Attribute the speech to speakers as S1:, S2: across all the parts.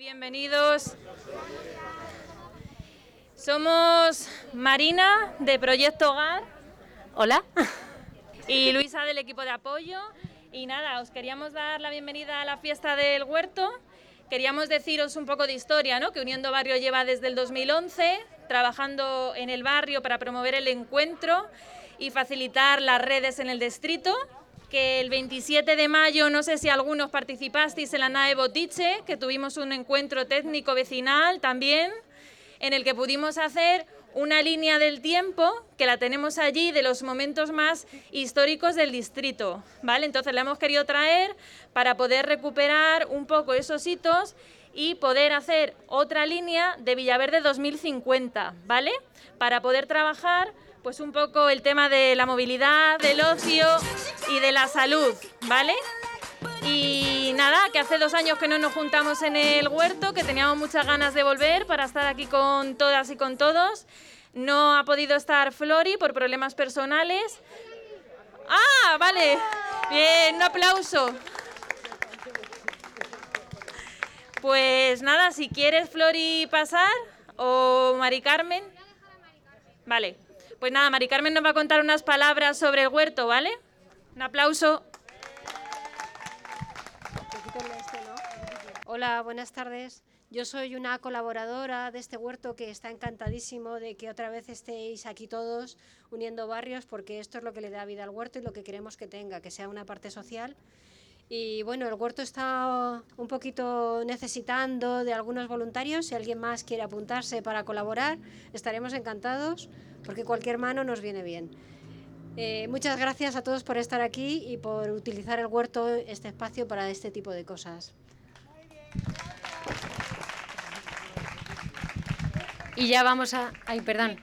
S1: Bienvenidos. Somos Marina de Proyecto Hogar.
S2: Hola.
S1: Y Luisa del equipo de apoyo. Y nada, os queríamos dar la bienvenida a la fiesta del huerto. Queríamos deciros un poco de historia, ¿no? Que Uniendo Barrio lleva desde el 2011 trabajando en el barrio para promover el encuentro y facilitar las redes en el distrito. Que el 27 de mayo, no sé si algunos participasteis en la NAE Botiche, que tuvimos un encuentro técnico vecinal también, en el que pudimos hacer una línea del tiempo que la tenemos allí de los momentos más históricos del distrito, ¿vale? Entonces la hemos querido traer para poder recuperar un poco esos hitos y poder hacer otra línea de Villaverde 2050, ¿vale? Para poder trabajar pues un poco el tema de la movilidad, del ocio y de la salud, ¿vale? Y nada, que hace dos años que no nos juntamos en el huerto, que teníamos muchas ganas de volver para estar aquí con todas y con todos. No ha podido estar Flori por problemas personales. ¡Ah, vale! Bien, un aplauso. Pues nada, si quieres Flori pasar o Mari Carmen. Vale. Pues nada, Mari Carmen nos va a contar unas palabras sobre el huerto, ¿vale? Un aplauso.
S3: Hola, buenas tardes. Yo soy una colaboradora de este huerto que está encantadísimo de que otra vez estéis aquí todos uniendo barrios porque esto es lo que le da vida al huerto y lo que queremos que tenga, que sea una parte social. Y bueno, el huerto está un poquito necesitando de algunos voluntarios. Si alguien más quiere apuntarse para colaborar, estaremos encantados porque cualquier mano nos viene bien. Eh, muchas gracias a todos por estar aquí y por utilizar el huerto, este espacio, para este tipo de cosas.
S2: Y ya vamos a... Ay, perdón.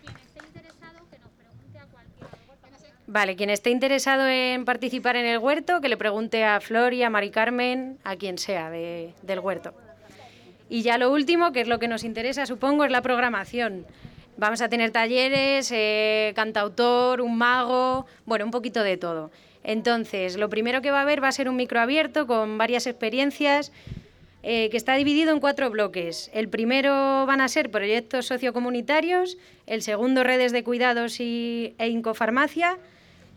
S2: Vale, quien esté interesado en participar en el huerto, que le pregunte a Flori, a Mari Carmen, a quien sea del huerto. Y ya lo último, que es lo que nos interesa, supongo, es la programación. Vamos a tener talleres, eh, cantautor, un mago, bueno, un poquito de todo. Entonces, lo primero que va a haber va a ser un micro abierto con varias experiencias eh, que está dividido en cuatro bloques. El primero van a ser proyectos sociocomunitarios, el segundo redes de cuidados y, e incofarmacia,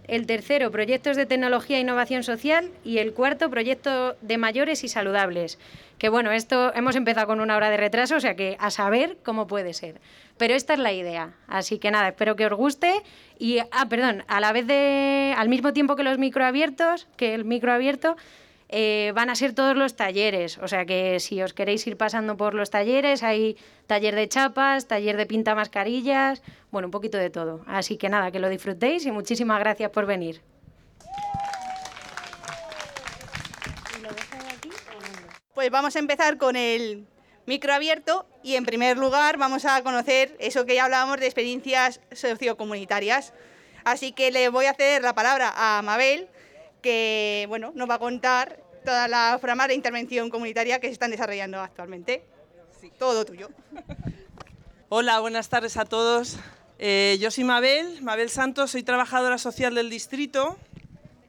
S2: el tercero proyectos de tecnología e innovación social y el cuarto proyecto de mayores y saludables. Que bueno, esto hemos empezado con una hora de retraso, o sea que a saber cómo puede ser. Pero esta es la idea, así que nada, espero que os guste y ah, perdón, a la vez de al mismo tiempo que los microabiertos, que el micro abierto eh, van a ser todos los talleres, o sea que si os queréis ir pasando por los talleres, hay taller de chapas, taller de pinta mascarillas, bueno, un poquito de todo. Así que nada, que lo disfrutéis y muchísimas gracias por venir.
S4: Pues vamos a empezar con el micro abierto y en primer lugar vamos a conocer eso que ya hablábamos de experiencias sociocomunitarias. Así que le voy a ceder la palabra a Mabel, que bueno, nos va a contar todas las programas de intervención comunitaria que se están desarrollando actualmente. todo tuyo.
S5: Hola, buenas tardes a todos. Eh, yo soy Mabel, Mabel Santos, soy trabajadora social del distrito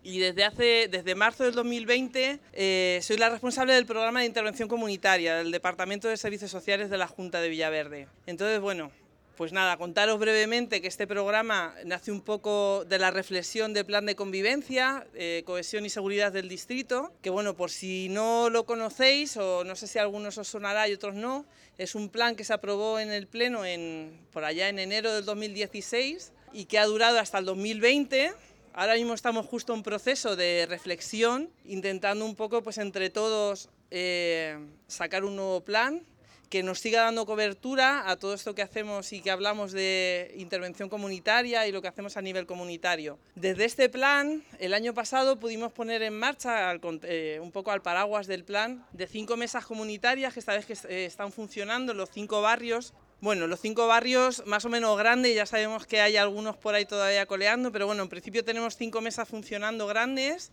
S5: y desde, hace, desde marzo del 2020 eh, soy la responsable del programa de intervención comunitaria del Departamento de Servicios Sociales de la Junta de Villaverde. Entonces, bueno, pues nada, contaros brevemente que este programa nace un poco de la reflexión del plan de convivencia, eh, cohesión y seguridad del distrito, que bueno, por si no lo conocéis o no sé si a algunos os sonará y otros no, es un plan que se aprobó en el Pleno en, por allá en enero del 2016 y que ha durado hasta el 2020. Ahora mismo estamos justo en proceso de reflexión, intentando un poco pues entre todos eh, sacar un nuevo plan que nos siga dando cobertura a todo esto que hacemos y que hablamos de intervención comunitaria y lo que hacemos a nivel comunitario. Desde este plan, el año pasado pudimos poner en marcha, eh, un poco al paraguas del plan, de cinco mesas comunitarias que esta vez que eh, están funcionando en los cinco barrios bueno, los cinco barrios más o menos grandes, ya sabemos que hay algunos por ahí todavía coleando, pero bueno, en principio tenemos cinco mesas funcionando grandes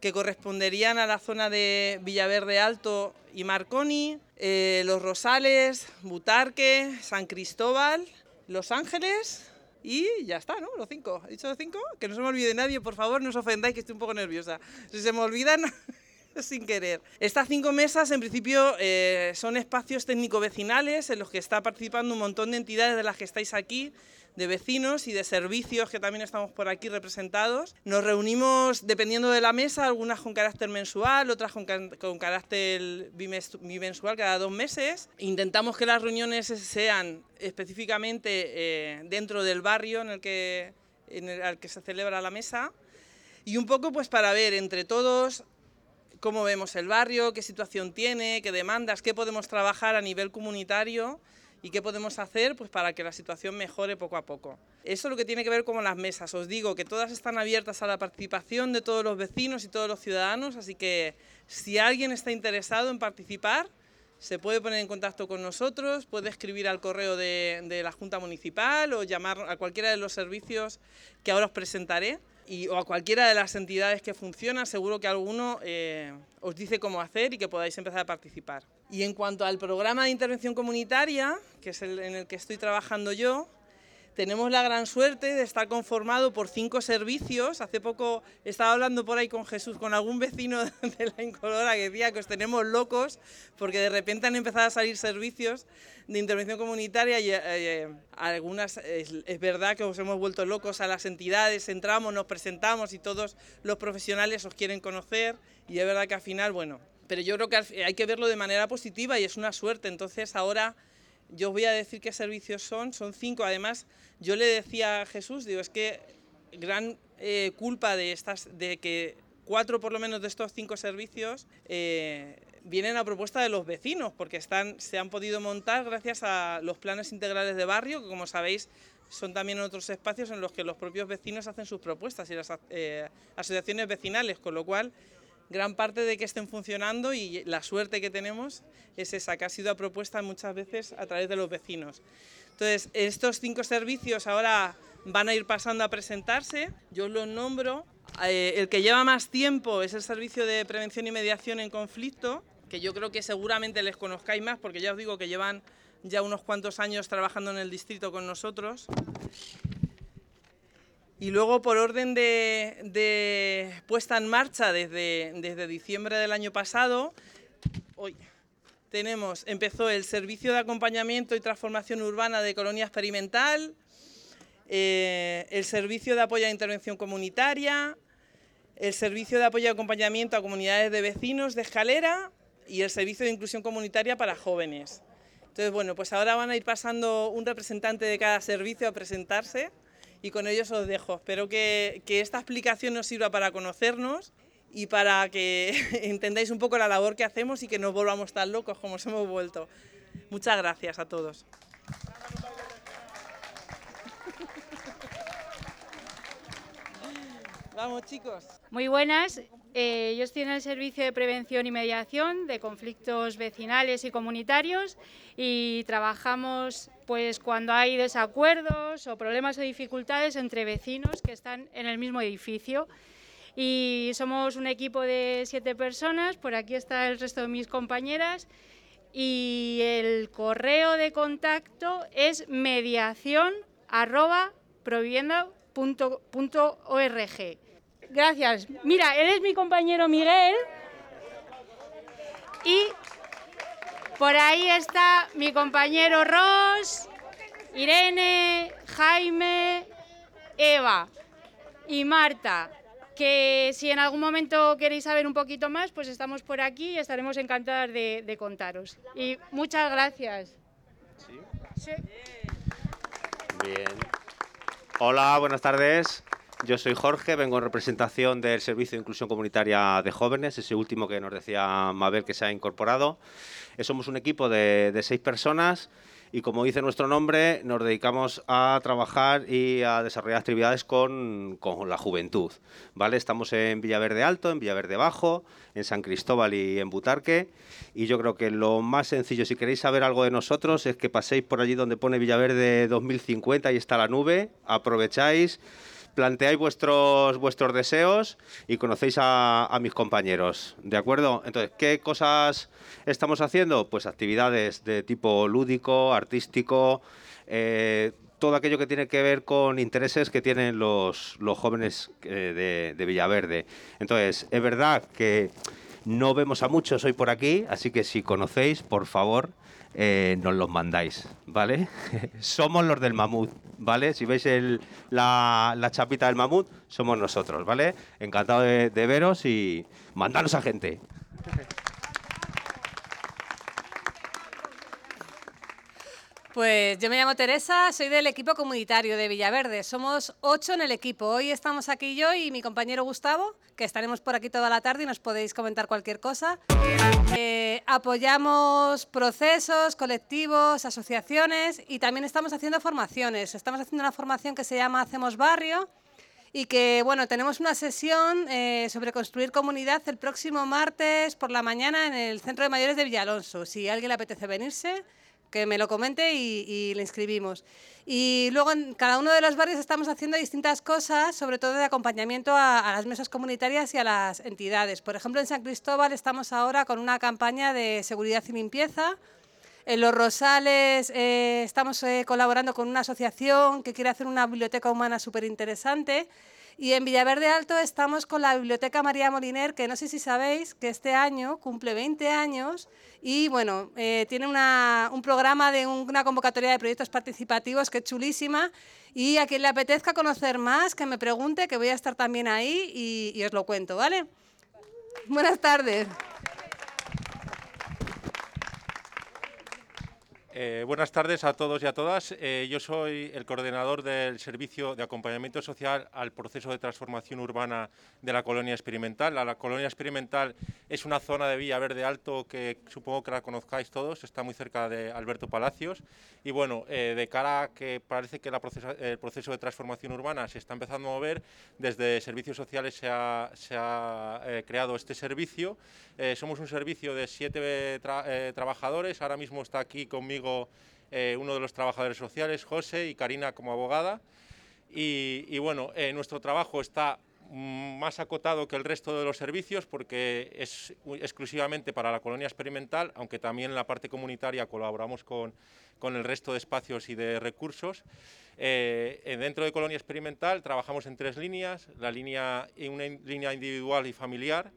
S5: que corresponderían a la zona de Villaverde Alto y Marconi, eh, Los Rosales, Butarque, San Cristóbal, Los Ángeles y ya está, ¿no? Los cinco. ¿He dicho los cinco? Que no se me olvide nadie, por favor, no os ofendáis, que estoy un poco nerviosa. Si se me olvidan, sin querer. Estas cinco mesas, en principio, eh, son espacios técnico-vecinales en los que está participando un montón de entidades de las que estáis aquí, de vecinos y de servicios que también estamos por aquí representados. Nos reunimos dependiendo de la mesa, algunas con carácter mensual, otras con, con carácter bimensual cada dos meses. Intentamos que las reuniones sean específicamente eh, dentro del barrio en el que en el que se celebra la mesa y un poco pues para ver entre todos cómo vemos el barrio, qué situación tiene, qué demandas, qué podemos trabajar a nivel comunitario y qué podemos hacer pues, para que la situación mejore poco a poco. Eso es lo que tiene que ver con las mesas. Os digo que todas están abiertas a la participación de todos los vecinos y todos los ciudadanos, así que si alguien está interesado en participar, se puede poner en contacto con nosotros, puede escribir al correo de, de la Junta Municipal o llamar a cualquiera de los servicios que ahora os presentaré o a cualquiera de las entidades que funcionan, seguro que alguno eh, os dice cómo hacer y que podáis empezar a participar. Y en cuanto al programa de intervención comunitaria, que es el en el que estoy trabajando yo, tenemos la gran suerte de estar conformado por cinco servicios. Hace poco estaba hablando por ahí con Jesús, con algún vecino de la Incolora que decía que os tenemos locos porque de repente han empezado a salir servicios de intervención comunitaria y eh, algunas es, verdad que os hemos vuelto locos a las entidades, entramos, nos presentamos y todos los profesionales os quieren conocer y es verdad que al final, bueno, pero yo creo que hay que verlo de manera positiva y es una suerte. Entonces ahora yo os voy a decir qué servicios son, son cinco. Además, yo le decía a Jesús, digo, es que gran eh, culpa de, estas, de que cuatro por lo menos de estos cinco servicios eh, vienen a propuesta de los vecinos, porque están, se han podido montar gracias a los planes integrales de barrio, que como sabéis son también otros espacios en los que los propios vecinos hacen sus propuestas y las eh, asociaciones vecinales, con lo cual gran parte de que estén funcionando y la suerte que tenemos es esa, que ha sido a propuesta muchas veces a través de los vecinos. Entonces, estos cinco servicios ahora van a ir pasando a presentarse, yo los nombro. Eh, el que lleva más tiempo es el Servicio de Prevención y Mediación en Conflicto, que yo creo que seguramente les conozcáis más porque ya os digo que llevan ya unos cuantos años trabajando en el distrito con nosotros. Y luego, por orden de, puesta en marcha desde, diciembre del año pasado, hoy tenemos, empezó el Servicio de Acompañamiento y Transformación Urbana de Colonia Experimental, eh, el Servicio de Apoyo a Intervención Comunitaria, el Servicio de Apoyo y Acompañamiento a Comunidades de Vecinos de Escalera y el Servicio de Inclusión Comunitaria para Jóvenes. Entonces, bueno, pues ahora van a ir pasando un representante de cada servicio a presentarse y con ellos os dejo. Espero que, que esta explicación nos sirva para conocernos y para que entendáis un poco la labor que hacemos y que no volvamos tan locos como nos hemos vuelto. Muchas gracias a todos. Vamos chicos.
S6: Muy buenas. Yo estoy en el Servicio de Prevención y Mediación de Conflictos Vecinales y Comunitarios y trabajamos pues cuando hay desacuerdos o problemas o dificultades entre vecinos que están en el mismo edificio. Y somos un equipo de siete personas, por aquí está el resto de mis compañeras y el correo de contacto es mediación Gracias. Mira, él es mi compañero Miguel. Y por ahí está mi compañero Ross, Irene, Jaime, Eva y Marta. Que si en algún momento queréis saber un poquito más, pues estamos por aquí y estaremos encantadas de, contaros. Y muchas gracias.
S7: Bien. Hola, buenas tardes. Yo soy Jorge, vengo en representación del Servicio de Inclusión Comunitaria de Jóvenes, ese último que nos decía Mabel que se ha incorporado. Eh, somos un equipo de, seis personas y como dice nuestro nombre, nos dedicamos a trabajar y a desarrollar actividades con, la juventud. ¿vale? Estamos en Villaverde Alto, en Villaverde Bajo, en San Cristóbal y en Butarque. Y yo creo que lo más sencillo, si queréis saber algo de nosotros, es que paséis por allí donde pone Villaverde 2050 y está la nube, aprovecháis planteáis vuestros, vuestros deseos y conocéis a, mis compañeros, ¿de acuerdo? Entonces, ¿qué cosas estamos haciendo? Pues actividades de tipo lúdico, artístico, eh, todo aquello que tiene que ver con intereses que tienen los, jóvenes eh, de Villaverde. Entonces, es verdad que No vemos a muchos hoy por aquí, así que si conocéis, por favor, eh, nos los mandáis, ¿vale? somos los del mamut, ¿vale? Si veis la, chapita del mamut, somos nosotros, ¿vale? Encantado de, de veros y mandaros a gente.
S8: Pues yo me llamo Teresa, soy del equipo comunitario de Villaverde. Somos ocho en el equipo. Hoy estamos aquí yo y mi compañero Gustavo, que estaremos por aquí toda la tarde y nos podéis comentar cualquier cosa. Eh, apoyamos procesos, colectivos, asociaciones y también estamos haciendo formaciones. Estamos haciendo una formación que se llama Hacemos Barrio y que, bueno, tenemos una sesión eh, sobre construir comunidad el próximo martes por la mañana en el Centro de Mayores de Villalonso. Si a alguien le apetece venirse, que me lo comente y, le inscribimos. Y luego en cada uno de los barrios estamos haciendo distintas cosas, sobre todo de acompañamiento a, las mesas comunitarias y a las entidades. Por ejemplo, en San Cristóbal estamos ahora con una campaña de seguridad y limpieza. En Los Rosales eh, estamos eh, colaborando con una asociación que quiere hacer una biblioteca humana súper interesante. Y en Villaverde Alto estamos con la Biblioteca María Moliner, que no sé si sabéis que este año cumple 20 años y bueno, eh, tiene un programa de una convocatoria de proyectos participativos que es chulísima. Y a quien le apetezca conocer más, que me pregunte, que voy a estar también ahí y, y os lo cuento, ¿vale? Buenas tardes.
S9: Eh, buenas tardes a todos y a todas. Eh, yo soy el coordinador del Servicio de Acompañamiento Social al proceso de transformación urbana de la colonia experimental. La, colonia experimental es una zona de Verde Alto que supongo que la conozcáis todos, está muy cerca de Alberto Palacios. Y bueno, eh, de cara a que parece que el proceso de transformación urbana se está empezando a mover, desde Servicios Sociales se ha, creado este servicio. somos un servicio de siete trabajadores, ahora mismo está aquí conmigo eh, uno de los trabajadores sociales, José, y Karina como abogada. Y, bueno, eh, nuestro trabajo está más acotado que el resto de los servicios porque es exclusivamente para la colonia experimental, aunque también en la parte comunitaria colaboramos con, con el resto de espacios y de recursos. Eh, dentro de colonia experimental trabajamos en tres líneas, la línea, una línea individual y familiar,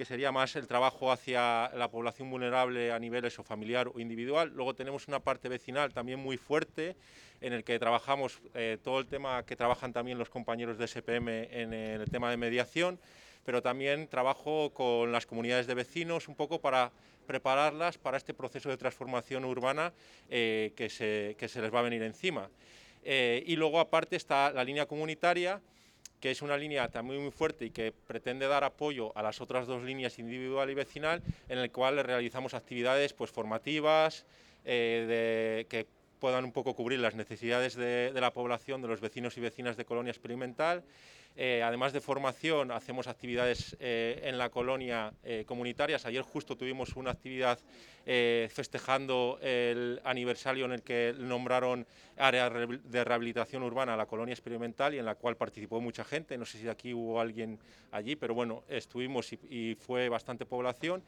S9: que sería más el trabajo hacia la población vulnerable a nivel eso, familiar o individual. Luego tenemos una parte vecinal también muy fuerte, en el que trabajamos eh, todo el tema que trabajan también los compañeros de SPM en el tema de mediación, pero también trabajo con las comunidades de vecinos un poco para prepararlas para este proceso de transformación urbana eh, que, se, que, se, les va a venir encima. Eh, y luego aparte está la línea comunitaria, que es una línea también muy fuerte y que pretende dar apoyo a las otras dos líneas individual y vecinal, en el cual realizamos actividades pues, formativas eh, que puedan un poco cubrir las necesidades de, la población, de los vecinos y vecinas de Colonia Experimental. Eh, además de formación, hacemos actividades eh, en la colonia comunitarias. Ayer justo tuvimos una actividad festejando el aniversario en el que nombraron área de rehabilitación urbana a la colonia experimental y en la cual participó mucha gente. No sé si aquí hubo alguien allí, pero bueno, estuvimos y fue bastante población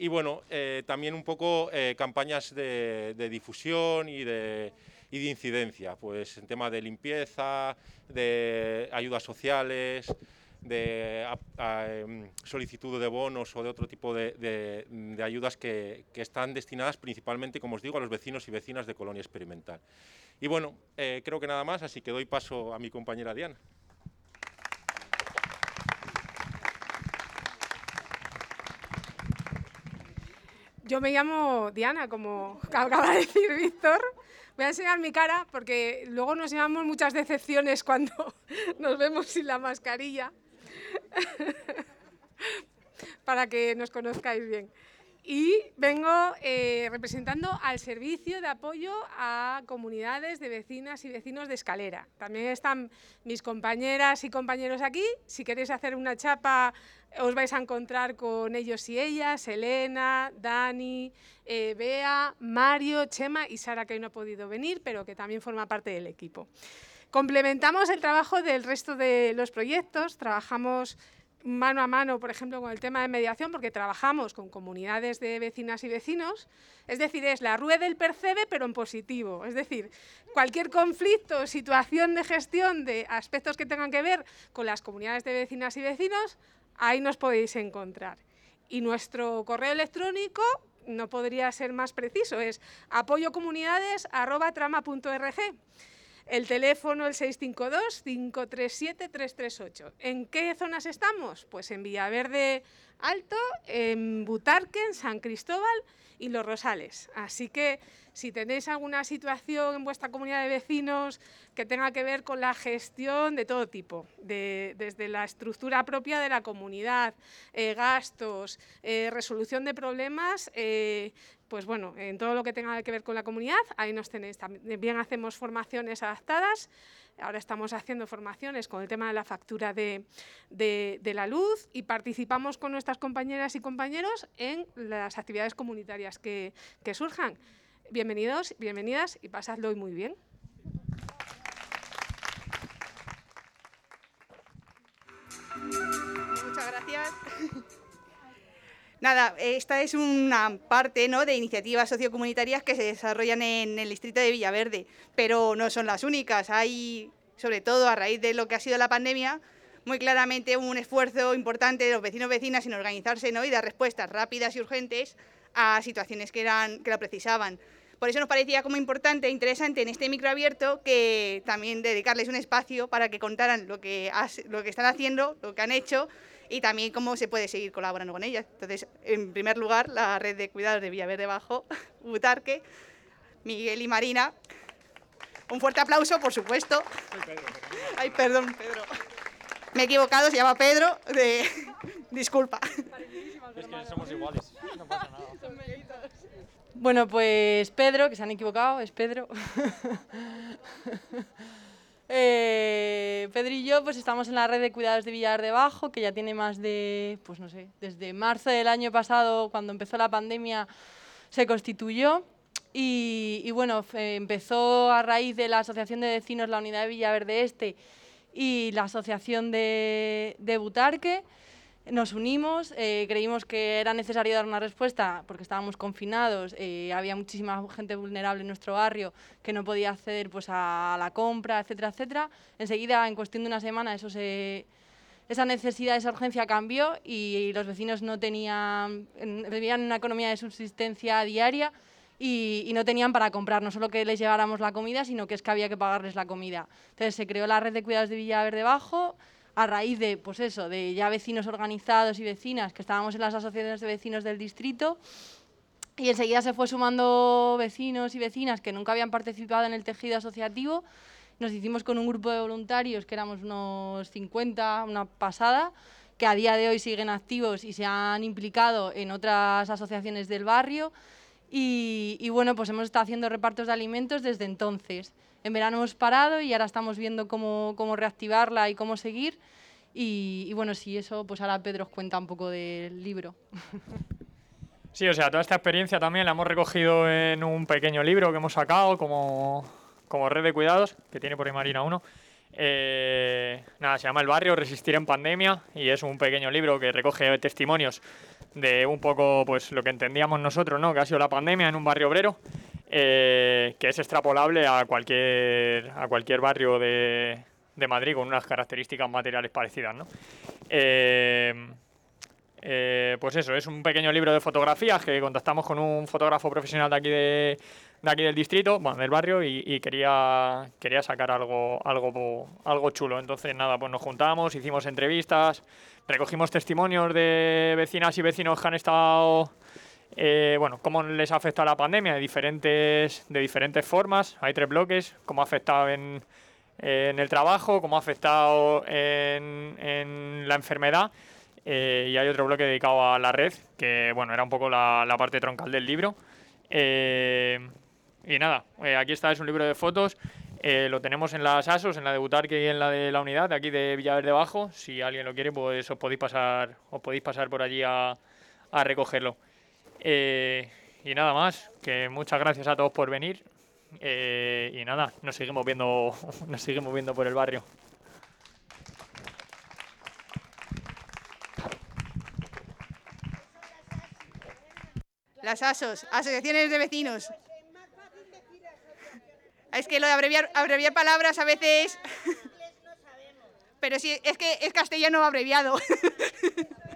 S9: y bueno, eh, también un poco eh, campañas de, difusión y de, incidencia, pues en tema de limpieza, de ayudas sociales, de em, solicitud de bonos o de otro tipo de, ayudas que, están destinadas principalmente, como os digo, a los vecinos y vecinas de Colonia Experimental. Y bueno, eh, creo que nada más, así que doy paso a mi compañera Diana.
S10: Yo me llamo Diana, como acaba de decir Víctor. Voy a enseñar mi cara porque luego nos llevamos muchas decepciones cuando nos vemos sin la mascarilla. Para que nos conozcáis bien y vengo eh, representando al servicio de apoyo a comunidades de vecinas y vecinos de Escalera. También están mis compañeras y compañeros aquí. Si queréis hacer una chapa, os vais a encontrar con ellos y ellas, Elena, Dani, eh, Bea, Mario, Chema y Sara, que hoy no ha podido venir, pero que también forma parte del equipo. Complementamos el trabajo del resto de los proyectos, trabajamos mano a mano, por ejemplo, con el tema de mediación, porque trabajamos con comunidades de vecinas y vecinos. Es decir, es la rueda del percebe, pero en positivo. Es decir, cualquier conflicto, situación de gestión de aspectos que tengan que ver con las comunidades de vecinas y vecinos, ahí nos podéis encontrar. Y nuestro correo electrónico no podría ser más preciso, es apoyocomunidades.trama.org. El teléfono el 652-537-338. ¿En qué zonas estamos? Pues en Villaverde Alto, en Butarque, en San Cristóbal y Los Rosales. Así que si tenéis alguna situación en vuestra comunidad de vecinos que tenga que ver con la gestión de todo tipo, desde la estructura propia de la comunidad, eh, gastos, eh, resolución de problemas, eh, pues bueno, en todo lo que tenga que ver con la comunidad, ahí nos tenéis. También hacemos formaciones adaptadas. Ahora estamos haciendo formaciones con el tema de la factura de, la luz y participamos con nuestras compañeras y compañeros en las actividades comunitarias que surjan. Bienvenidos, bienvenidas y pasadlo hoy muy bien.
S4: Muchas gracias. Nada, esta es una parte ¿no? de iniciativas sociocomunitarias que se desarrollan en el distrito de Villaverde, pero no son las únicas. Hay, sobre todo a raíz de lo que ha sido la pandemia, muy claramente un esfuerzo importante de los vecinos y vecinas en organizarse y dar respuestas rápidas y urgentes a situaciones que, eran, que lo precisaban. Por eso nos parecía como importante e interesante en este micro abierto que también dedicarles un espacio para que contaran lo que, lo que están haciendo, lo que han hecho y también cómo se puede seguir colaborando con ellas. Entonces, en primer lugar, la red de cuidados de Villaverde Bajo, Butarque, Miguel y Marina. Un fuerte aplauso, por supuesto. Ay, perdón, Pedro. Me he equivocado, se llama Pedro. Disculpa.
S11: Es que somos iguales, no pasa nada.
S12: Bueno, pues Pedro, que se han equivocado, es Pedro. Eh, Pedro y yo pues estamos en la red de cuidados de Villar de Bajo, que ya tiene más de, pues no sé, desde marzo del año pasado, cuando empezó la pandemia, se constituyó. Y, bueno, empezó a raíz de la Asociación de Vecinos, la Unidad de Villaverde Este y la Asociación de, de Butarque nos unimos, eh, creímos que era necesario dar una respuesta porque estábamos confinados, eh, había muchísima gente vulnerable en nuestro barrio que no podía acceder pues, a la compra, etcétera, etcétera. Enseguida, en cuestión de una semana, eso esa necesidad, esa urgencia cambió y los vecinos no tenían, vivían una economía de subsistencia diaria y, y, no tenían para comprar, no solo que les lleváramos la comida, sino que es que había que pagarles la comida. Entonces se creó la red de cuidados de Villaverde Bajo, a raíz de, pues eso, de ya vecinos organizados y vecinas, que estábamos en las asociaciones de vecinos del distrito, y enseguida se fue sumando vecinos y vecinas que nunca habían participado en el tejido asociativo. Nos hicimos con un grupo de voluntarios, que éramos unos 50, una pasada, que a día de hoy siguen activos y se han implicado en otras asociaciones del barrio. Y, y bueno, pues hemos estado haciendo repartos de alimentos desde entonces. En verano hemos parado y ahora estamos viendo cómo, cómo reactivarla y cómo seguir. Y, bueno, sí, eso, pues ahora Pedro os cuenta un poco del libro.
S11: Sí, o sea, toda esta experiencia también la hemos recogido en un pequeño libro que hemos sacado como, como red de cuidados, que tiene por ahí Marina 1. Eh, nada, se llama El barrio, resistir en pandemia, y es un pequeño libro que recoge testimonios de un poco pues lo que entendíamos nosotros, ¿no? Que ha sido la pandemia en un barrio obrero eh, que es extrapolable a cualquier, a cualquier barrio de, de Madrid con unas características materiales parecidas. ¿no? Eh, eh, pues eso, es un pequeño libro de fotografías que contactamos con un fotógrafo profesional de aquí, de, de aquí del distrito, bueno, del barrio, y, quería, quería sacar algo, algo, algo chulo. Entonces, nada, pues nos juntamos, hicimos entrevistas, recogimos testimonios de vecinas y vecinos que han estado eh, bueno, cómo les ha afectado la pandemia de diferentes, de diferentes formas. Hay tres bloques, cómo ha afectado en, el trabajo, cómo ha afectado en, la enfermedad. Eh, y hay otro bloque dedicado a la red, que bueno, era un poco la, parte troncal del libro. Eh, y nada, aquí está, es un libro de fotos. lo tenemos en las ASOS, en la de Butarque y en la de la unidad de aquí de Villaverde Bajo. Si alguien lo quiere, pues os podéis pasar, os podéis pasar por allí a recogerlo. Eh, y nada más, que muchas gracias a todos por venir. Eh, y nada, nos seguimos viendo, nos seguimos viendo por el barrio.
S4: Las ASOS, asociaciones de vecinos. Es que lo de abreviar, abreviar palabras a veces... Pero sí, es que es castellano abreviado.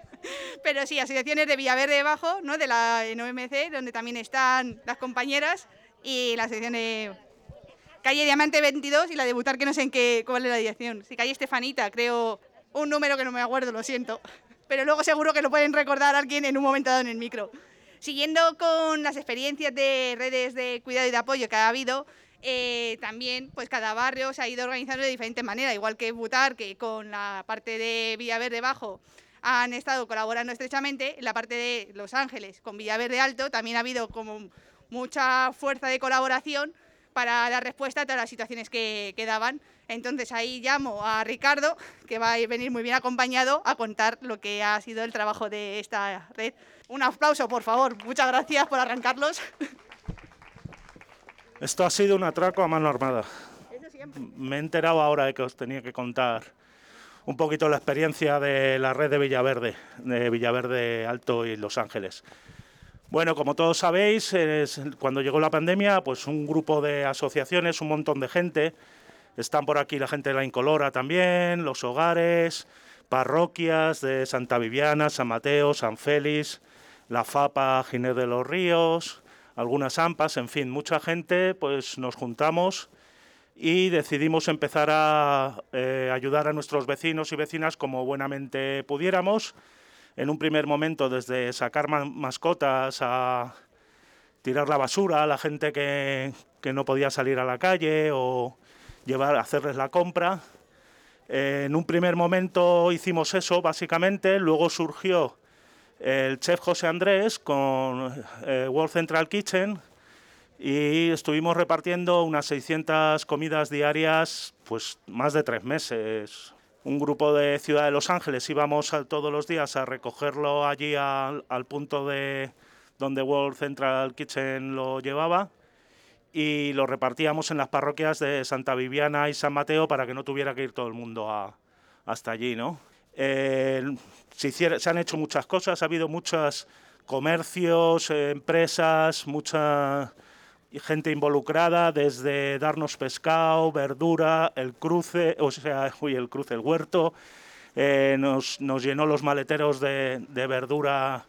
S4: Pero sí, asociaciones de Villaverde Bajo, ¿no? de la NOMC, donde también están las compañeras, y la asociación de calle Diamante 22 y la de Butar, que no sé en qué, cuál es la dirección. Sí, calle Estefanita, creo un número que no me acuerdo, lo siento. Pero luego seguro que lo pueden recordar alguien en un momento dado en el micro. Siguiendo con las experiencias de redes de cuidado y de apoyo que ha habido, eh, también pues cada barrio se ha ido organizando de diferente manera, igual que Butar, que con la parte de Villaverde Bajo han estado colaborando estrechamente, en la parte de Los Ángeles con Villaverde Alto también ha habido como mucha fuerza de colaboración para dar respuesta a todas las situaciones que, que daban. Entonces ahí llamo a Ricardo, que va a venir muy bien acompañado, a contar lo que ha sido el trabajo de esta red. Un aplauso, por favor. Muchas gracias por arrancarlos.
S13: Esto ha sido un atraco a mano armada. Me he enterado ahora de que os tenía que contar un poquito la experiencia de la red de Villaverde, de Villaverde Alto y Los Ángeles. Bueno, como todos sabéis, cuando llegó la pandemia, pues un grupo de asociaciones, un montón de gente, están por aquí la gente de la Incolora también, los hogares, parroquias de Santa Viviana, San Mateo, San Félix, la FAPA Ginés de los Ríos, algunas AMPAs, en fin, mucha gente, pues nos juntamos y decidimos empezar a eh, ayudar a nuestros vecinos y vecinas como buenamente pudiéramos. En un primer momento, desde sacar mascotas a tirar la basura a la gente que, que, no podía salir a la calle o llevar, hacerles la compra. En un primer momento hicimos eso, básicamente. Luego surgió el chef José Andrés con eh, World Central Kitchen y estuvimos repartiendo unas 600 comidas diarias, pues más de tres meses. Un grupo de Ciudad de Los Ángeles íbamos todos los días a recogerlo allí al, al punto de donde World Central Kitchen lo llevaba y lo repartíamos en las parroquias de Santa Viviana y San Mateo para que no tuviera que ir todo el mundo a, hasta allí, ¿no? Eh, se, han hecho muchas cosas, ha habido muchos comercios, eh, empresas, mucha gente involucrada, desde darnos pescado, verdura, el cruce, o sea, uy, el cruce, el huerto, eh, nos, llenó los maleteros de, verdura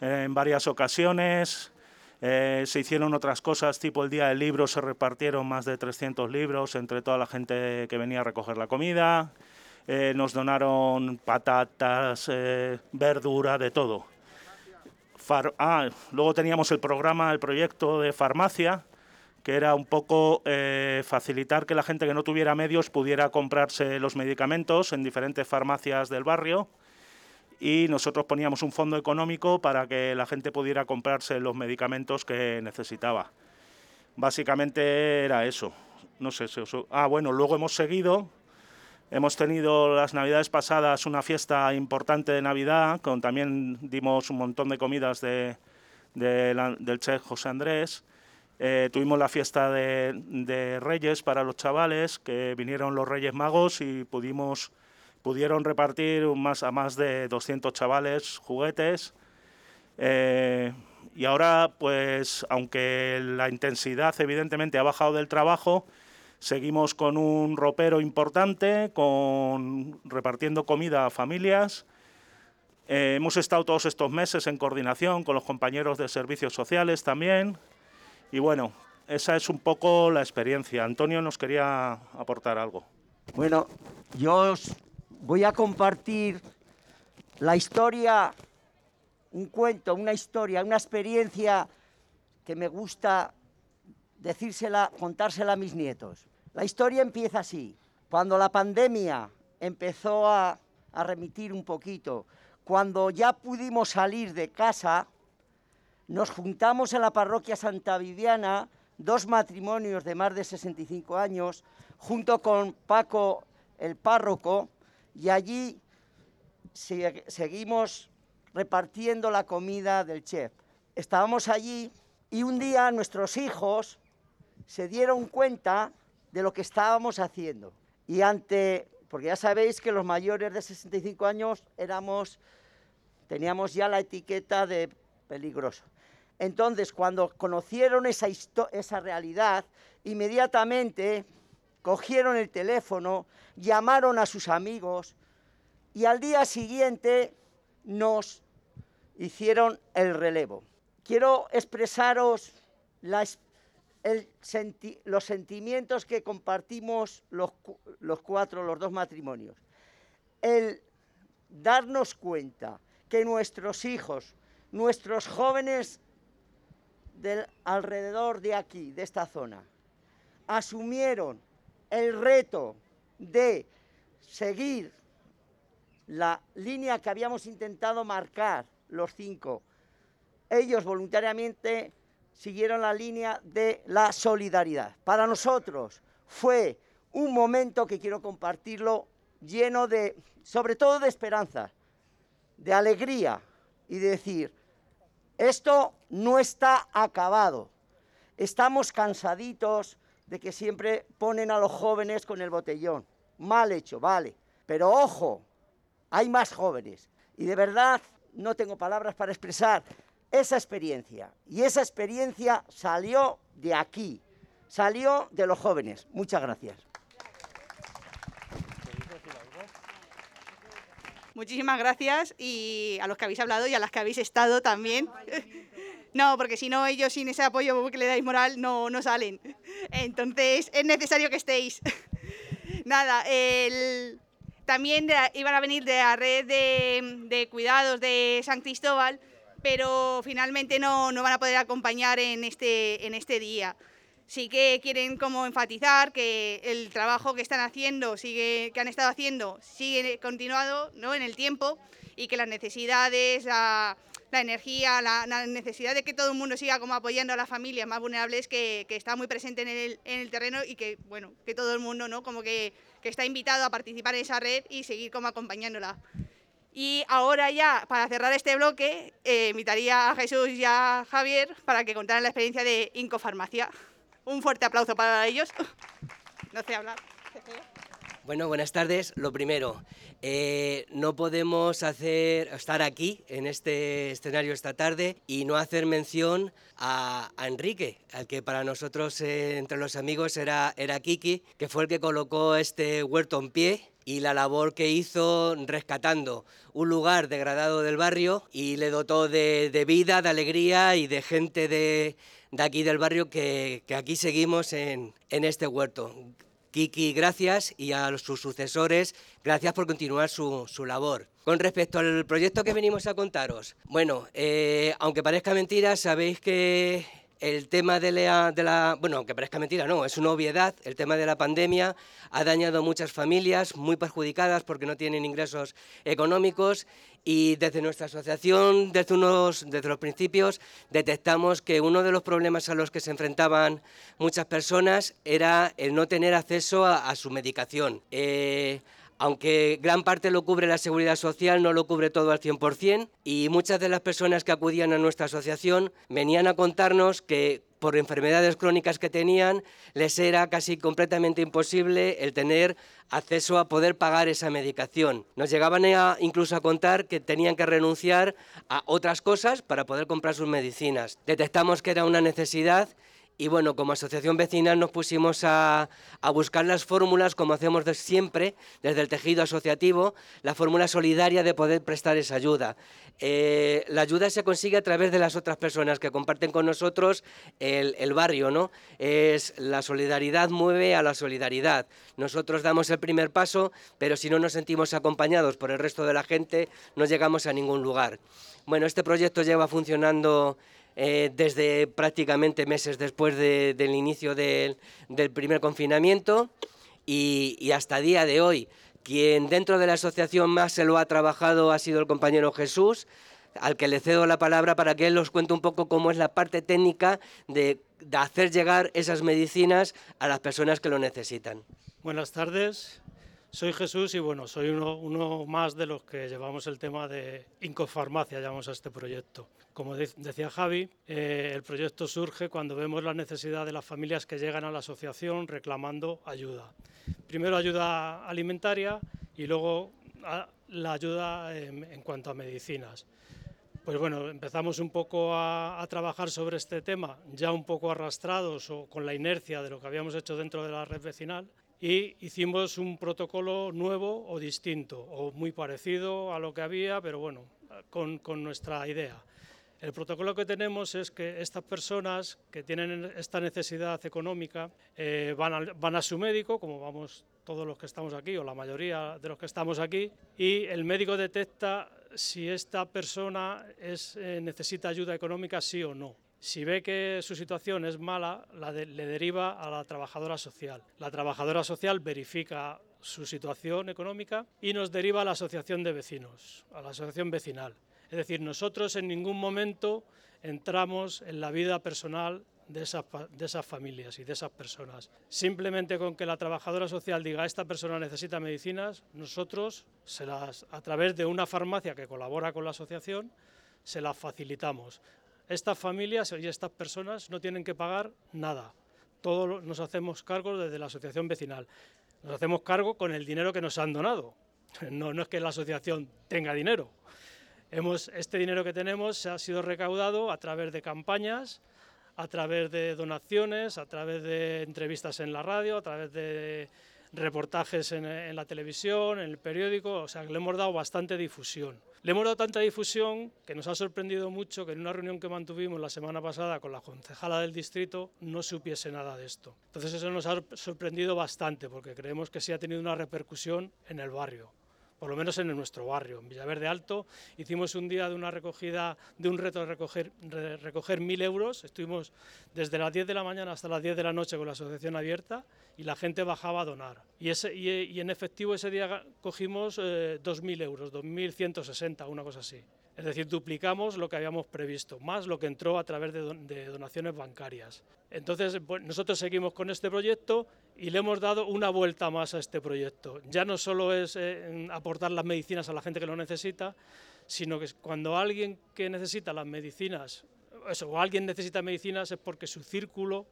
S13: en varias ocasiones. se hicieron otras cosas, tipo el día del libro, se repartieron más de 300 libros entre toda la gente que venía a recoger la comida. Eh, nos donaron patatas, eh, verdura, de todo. Ah, luego teníamos el programa, el proyecto de farmacia, que era un poco eh, facilitar que la gente que no tuviera medios pudiera comprarse los medicamentos en diferentes farmacias del barrio y nosotros poníamos un fondo económico para que la gente pudiera comprarse los medicamentos que necesitaba. Básicamente era eso. No sé si Ah, bueno, luego hemos seguido Hemos tenido las navidades pasadas una fiesta importante de Navidad, con también dimos un montón de comidas de, del chef José Andrés. Eh, tuvimos la fiesta de, Reyes para los chavales, que vinieron los Reyes Magos y pudimos, pudieron repartir más, a más de 200 chavales juguetes. Eh, y ahora, pues, aunque la intensidad evidentemente ha bajado del trabajo, Seguimos con un ropero importante, con, repartiendo comida a familias. Eh, hemos estado todos estos meses en coordinación con los compañeros de servicios sociales también. Y bueno, esa es un poco la experiencia. Antonio nos quería aportar algo.
S14: Bueno, yo os voy a compartir la historia, un cuento, una historia, una experiencia que me gusta decírsela, contársela a mis nietos. La historia empieza así. Cuando la pandemia empezó a, remitir un poquito, cuando ya pudimos salir de casa, nos juntamos en la parroquia Santa Viviana, dos matrimonios de más de 65 años, junto con Paco, el párroco, y allí seguimos repartiendo la comida del chef. Estábamos allí y un día nuestros hijos se dieron cuenta de lo que estábamos haciendo. Y ante, porque ya sabéis que los mayores de 65 años éramos, teníamos ya la etiqueta de peligroso. Entonces, cuando conocieron esa, esa realidad, inmediatamente cogieron el teléfono, llamaron a sus amigos y al día siguiente nos hicieron el relevo. Quiero expresaros los sentimientos que compartimos los, los cuatro, los dos matrimonios. El darnos cuenta que nuestros hijos, nuestros jóvenes del alrededor de aquí, de esta zona, asumieron el reto de seguir la línea que habíamos intentado marcar los cinco. Ellos voluntariamente siguieron la línea de la solidaridad. Para nosotros fue un momento que quiero compartirlo lleno de, sobre todo de esperanza, de alegría y de decir, esto no está acabado. Estamos cansaditos de que siempre ponen a los jóvenes con el botellón. Mal hecho, vale. Pero ojo, hay más jóvenes. Y de verdad no tengo palabras para expresar esa experiencia. Y esa experiencia salió de aquí, salió de los jóvenes. Muchas gracias.
S4: Muchísimas gracias y a los que habéis hablado y a las que habéis estado también. No, porque si no, ellos sin ese apoyo que le dais moral no, no salen. Entonces es necesario que estéis. Nada, también iban a venir de la red de, de cuidados de San Cristóbal pero finalmente no, no van a poder acompañar en este, en este día. Sí que quieren como enfatizar que el trabajo que están haciendo, sigue, que han estado haciendo, sigue continuado ¿no? en el tiempo y que las necesidades, la, la energía, la, necesidad de que todo el mundo siga como apoyando a las familias más vulnerables que, que está muy presente en el, en el, terreno y que, bueno, que todo el mundo ¿no? como que, que está invitado a participar en esa red y seguir como acompañándola. Y ahora ya, para cerrar este bloque, eh, invitaría a Jesús y a Javier para que contaran la experiencia de Incofarmacia. Un fuerte aplauso para ellos. No sé hablar.
S15: Bueno, buenas tardes. Lo primero, eh, no podemos hacer, estar aquí en este escenario esta tarde y no hacer mención a, Enrique, al que para nosotros eh, entre los amigos era, era Kiki, que fue el que colocó este huerto en pie y la labor que hizo rescatando un lugar degradado del barrio y le dotó de, vida, de alegría y de gente de, aquí del barrio que, aquí seguimos en, este huerto. Kiki, gracias y a sus sucesores, gracias por continuar su, labor. Con respecto al proyecto que venimos a contaros, bueno, eh, aunque parezca mentira, sabéis que el tema de la, bueno, aunque parezca mentira, no, es una obviedad, el tema de la pandemia ha dañado a muchas familias muy perjudicadas porque no tienen ingresos económicos y desde nuestra asociación, desde, unos, desde los principios, detectamos que uno de los problemas a los que se enfrentaban muchas personas era el no tener acceso a, su medicación. Eh, aunque gran parte lo cubre la seguridad social, no lo cubre todo al 100% y muchas de las personas que acudían a nuestra asociación venían a contarnos que por enfermedades crónicas que tenían, les era casi completamente imposible el tener acceso a poder pagar esa medicación. Nos llegaban incluso a contar que tenían que renunciar a otras cosas para poder comprar sus medicinas. Detectamos que era una necesidad y bueno, como asociación vecinal nos pusimos a, buscar las fórmulas, como hacemos siempre, desde el tejido asociativo, la fórmula solidaria de poder prestar esa ayuda. Eh, la ayuda se consigue a través de las otras personas que comparten con nosotros el, el, barrio, ¿no? Es la solidaridad mueve a la solidaridad. Nosotros damos el primer paso, pero si no nos sentimos acompañados por el resto de la gente, no llegamos a ningún lugar. Bueno, este proyecto lleva funcionando eh, desde prácticamente meses después del inicio del, primer confinamiento y, hasta día de hoy. Quien dentro de la asociación más se lo ha trabajado ha sido el compañero Jesús, al que le cedo la palabra para que él nos cuente un poco cómo es la parte técnica de, de hacer llegar esas medicinas a las personas que lo necesitan.
S16: Buenas tardes. Soy Jesús y bueno, soy uno, más de los que llevamos el tema de Incofarmacia, llamamos a este proyecto. Como decía Javi, eh, el proyecto surge cuando vemos la necesidad de las familias que llegan a la asociación reclamando ayuda. Primero ayuda alimentaria y luego la ayuda en, cuanto a medicinas. Pues bueno, empezamos un poco a, a, trabajar sobre este tema, ya un poco arrastrados o con la inercia de lo que habíamos hecho dentro de la red vecinal, y hicimos un protocolo nuevo o distinto, o muy parecido a lo que había, pero bueno, con, nuestra idea. El protocolo que tenemos es que estas personas que tienen esta necesidad económica eh, van, a, van, a, su médico, como vamos todos los que estamos aquí, o la mayoría de los que estamos aquí, y el médico detecta si esta persona eh, necesita ayuda económica, sí o no. Si ve que su situación es mala, la de, le deriva a la trabajadora social. La trabajadora social verifica su situación económica y nos deriva a la asociación de vecinos, a la asociación vecinal. Es decir, nosotros en ningún momento entramos en la vida personal de esas, de esas, familias y de esas personas. Simplemente con que la trabajadora social diga esta persona necesita medicinas, nosotros se las, a través de una farmacia que colabora con la asociación, se las facilitamos. Estas familias y estas personas no tienen que pagar nada. Todos nos hacemos cargo desde la asociación vecinal. Nos hacemos cargo con el dinero que nos han donado. No, no es que la asociación tenga dinero. Este dinero que tenemos ha sido recaudado a través de campañas, a través de donaciones, a través de entrevistas en la radio, a través de reportajes en, la televisión, en el periódico, o sea, le hemos dado bastante difusión. Le hemos dado tanta difusión que nos ha sorprendido mucho que en una reunión que mantuvimos la semana pasada con la concejala del distrito no supiese nada de esto. Entonces eso nos ha sorprendido bastante porque creemos que sí ha tenido una repercusión en el barrio por lo menos en nuestro barrio. En Villaverde Alto hicimos un día de una recogida, de un reto de recoger, mil euros. Estuvimos desde las 10 de la mañana hasta las 10 de la noche con la asociación abierta y la gente bajaba a donar. Y en efectivo ese día cogimos eh, 2.000 euros, 2.160, una cosa así. Es decir, duplicamos lo que habíamos previsto, más lo que entró a través de, don, de donaciones bancarias. Entonces, pues, nosotros seguimos con este proyecto y le hemos dado una vuelta más a este proyecto. Ya no solo es eh, aportar las medicinas a la gente que lo necesita, sino que cuando alguien que necesita las medicinas, o alguien necesita medicinas es porque su círculo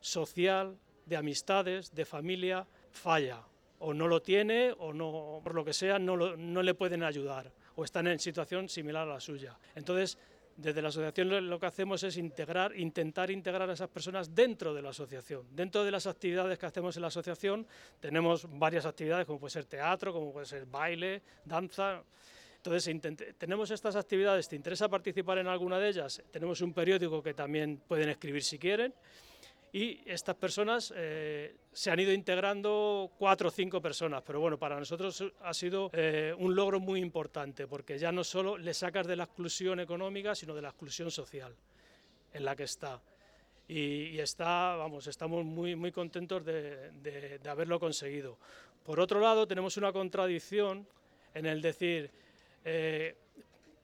S16: social, de amistades, de familia, falla. O no lo tiene, o por lo que sea, no le pueden ayudar o están en situación similar a la suya. Entonces, desde la asociación lo que hacemos es integrar, intentar integrar a esas personas dentro de la asociación. Dentro de las actividades que hacemos en la asociación tenemos varias actividades como puede ser teatro, como puede ser baile, danza. Entonces tenemos estas actividades, ¿te interesa participar en alguna de ellas? Tenemos un periódico que también pueden escribir si quieren y estas personas eh, se han ido integrando cuatro o cinco personas, pero bueno, para nosotros ha sido eh, un logro muy importante porque ya no solo le sacas de la exclusión económica, sino de la exclusión social en la que está. Y, está, vamos, estamos muy, muy contentos de, de, de haberlo conseguido. Por otro lado, tenemos una contradicción en el decir, eh,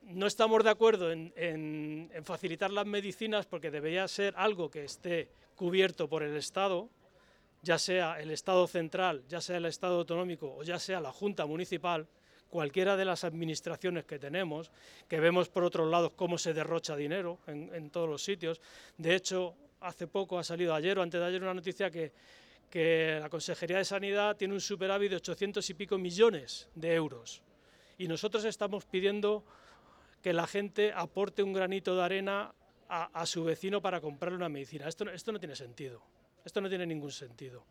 S16: no estamos de acuerdo en, facilitar las medicinas porque debería ser algo que esté cubierto por el Estado, ya sea el Estado central, ya sea el Estado autonómico o ya sea la Junta Municipal, cualquiera de las administraciones que tenemos, que vemos por otros lados cómo se derrocha dinero en, en todos los sitios. De hecho, hace poco ha salido ayer o antes de ayer una noticia que, que la Consejería de Sanidad tiene un superávit de 800 y pico millones de euros. Y nosotros estamos pidiendo que la gente aporte un granito de arena a, su vecino para comprarle una medicina. Esto, esto no tiene sentido. Esto no tiene ningún sentido.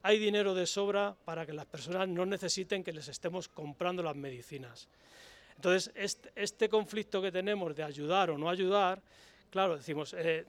S16: Hay dinero de sobra para que las personas no necesiten que les estemos comprando las medicinas. Entonces, este, este conflicto que tenemos de ayudar o no ayudar, claro, decimos, eh,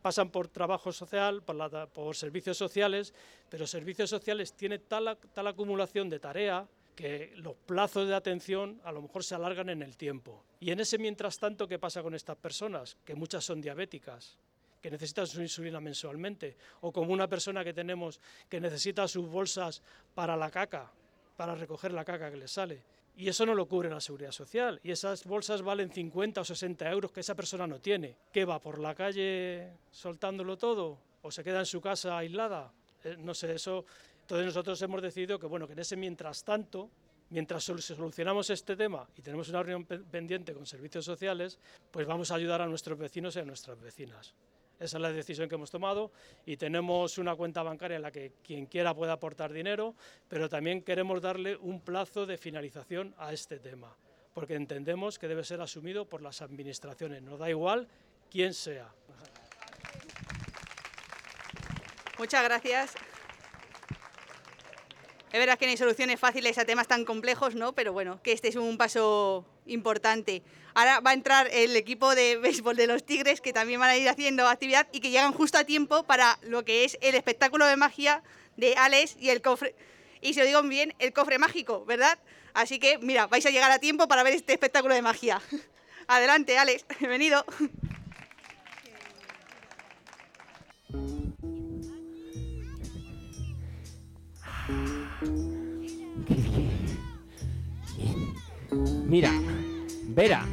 S16: pasan por trabajo social, por, por, servicios sociales, pero servicios sociales tiene tal, tal acumulación de tarea que los plazos de atención a lo mejor se alargan en el tiempo. Y en ese mientras tanto, ¿qué pasa con estas personas? Que muchas son diabéticas, que necesitan su insulina mensualmente, o como una persona que tenemos que necesita sus bolsas para la caca, para recoger la caca que le sale. Y eso no lo cubre la seguridad social. Y esas bolsas valen 50 o 60 euros que esa persona no tiene. ¿Qué va por la calle soltándolo todo? ¿O se queda en su casa aislada? Eh, no sé, eso entonces nosotros hemos decidido que, bueno, que en ese mientras tanto, mientras solucionamos este tema y tenemos una reunión pendiente con servicios sociales, pues vamos a ayudar a nuestros vecinos y a nuestras vecinas. Esa es la decisión que hemos tomado y tenemos una cuenta bancaria en la que quien quiera pueda aportar dinero, pero también queremos darle un plazo de finalización a este tema, porque entendemos que debe ser asumido por las administraciones, nos da igual quién sea.
S4: Muchas gracias. Es verdad que no hay soluciones fáciles a temas tan complejos, ¿no? Pero bueno, que este es un paso importante. Ahora va a entrar el equipo de béisbol de los Tigres, que también van a ir haciendo actividad y que llegan justo a tiempo para lo que es el espectáculo de magia de Alex y el cofre. Y si lo digo bien, el cofre mágico, ¿verdad? Así que, mira, vais a llegar a tiempo para ver este espectáculo de magia. Adelante, Alex, bienvenido.
S17: Mira, Vera.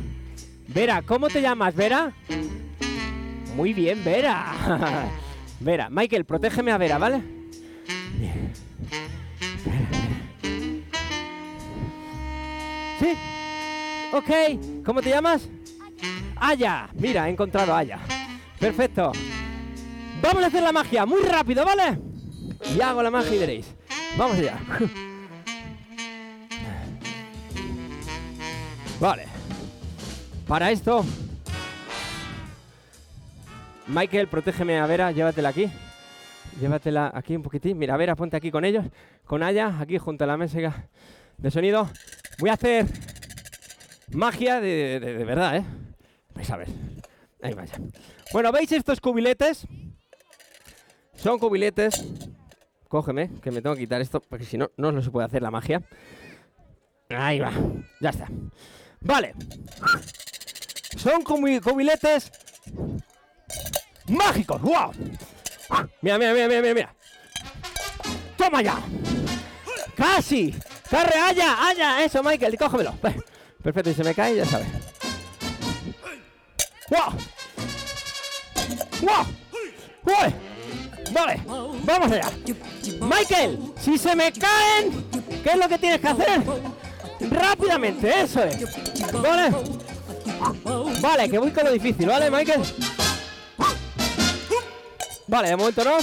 S17: Vera, ¿cómo te llamas, Vera? Muy bien, Vera. Vera, Michael, protégeme a Vera, ¿vale? ¿Sí? Ok, ¿cómo te llamas? Aya. Mira, he encontrado a Aya. Perfecto. Vamos a hacer la magia, muy rápido, ¿vale? Y hago la magia y veréis. Vamos allá. Vale. Para esto... Michael, protégeme a Vera, llévatela aquí. Llévatela aquí un poquitín. Mira, Vera, ponte aquí con ellos. Con Aya, aquí junto a la mesa de sonido. Voy a hacer magia de, verdad, ¿eh? Vais a ver. Ahí vaya. Bueno, ¿veis estos cubiletes? Son cubiletes. Cógeme, que me tengo que quitar esto, porque si no, no se puede hacer la magia. Ahí va. Ya está. Vale. Son cubiletes mágicos. ¡Wow! Mira, mira, mira, mira, mira. ¡Toma ya! ¡Casi! ¡Carre, haya, haya! Eso, Michael, cógemelo. Perfecto, y se me cae, ya sabes. ¡Wow! ¡Wow! ¡Uy! Vale, vamos allá. Michael, si se me caen, ¿qué es lo que tienes que hacer? Rápidamente, eso es. Vale. Vale, que voy con lo difícil, ¿vale, Michael? Vale, de momento no.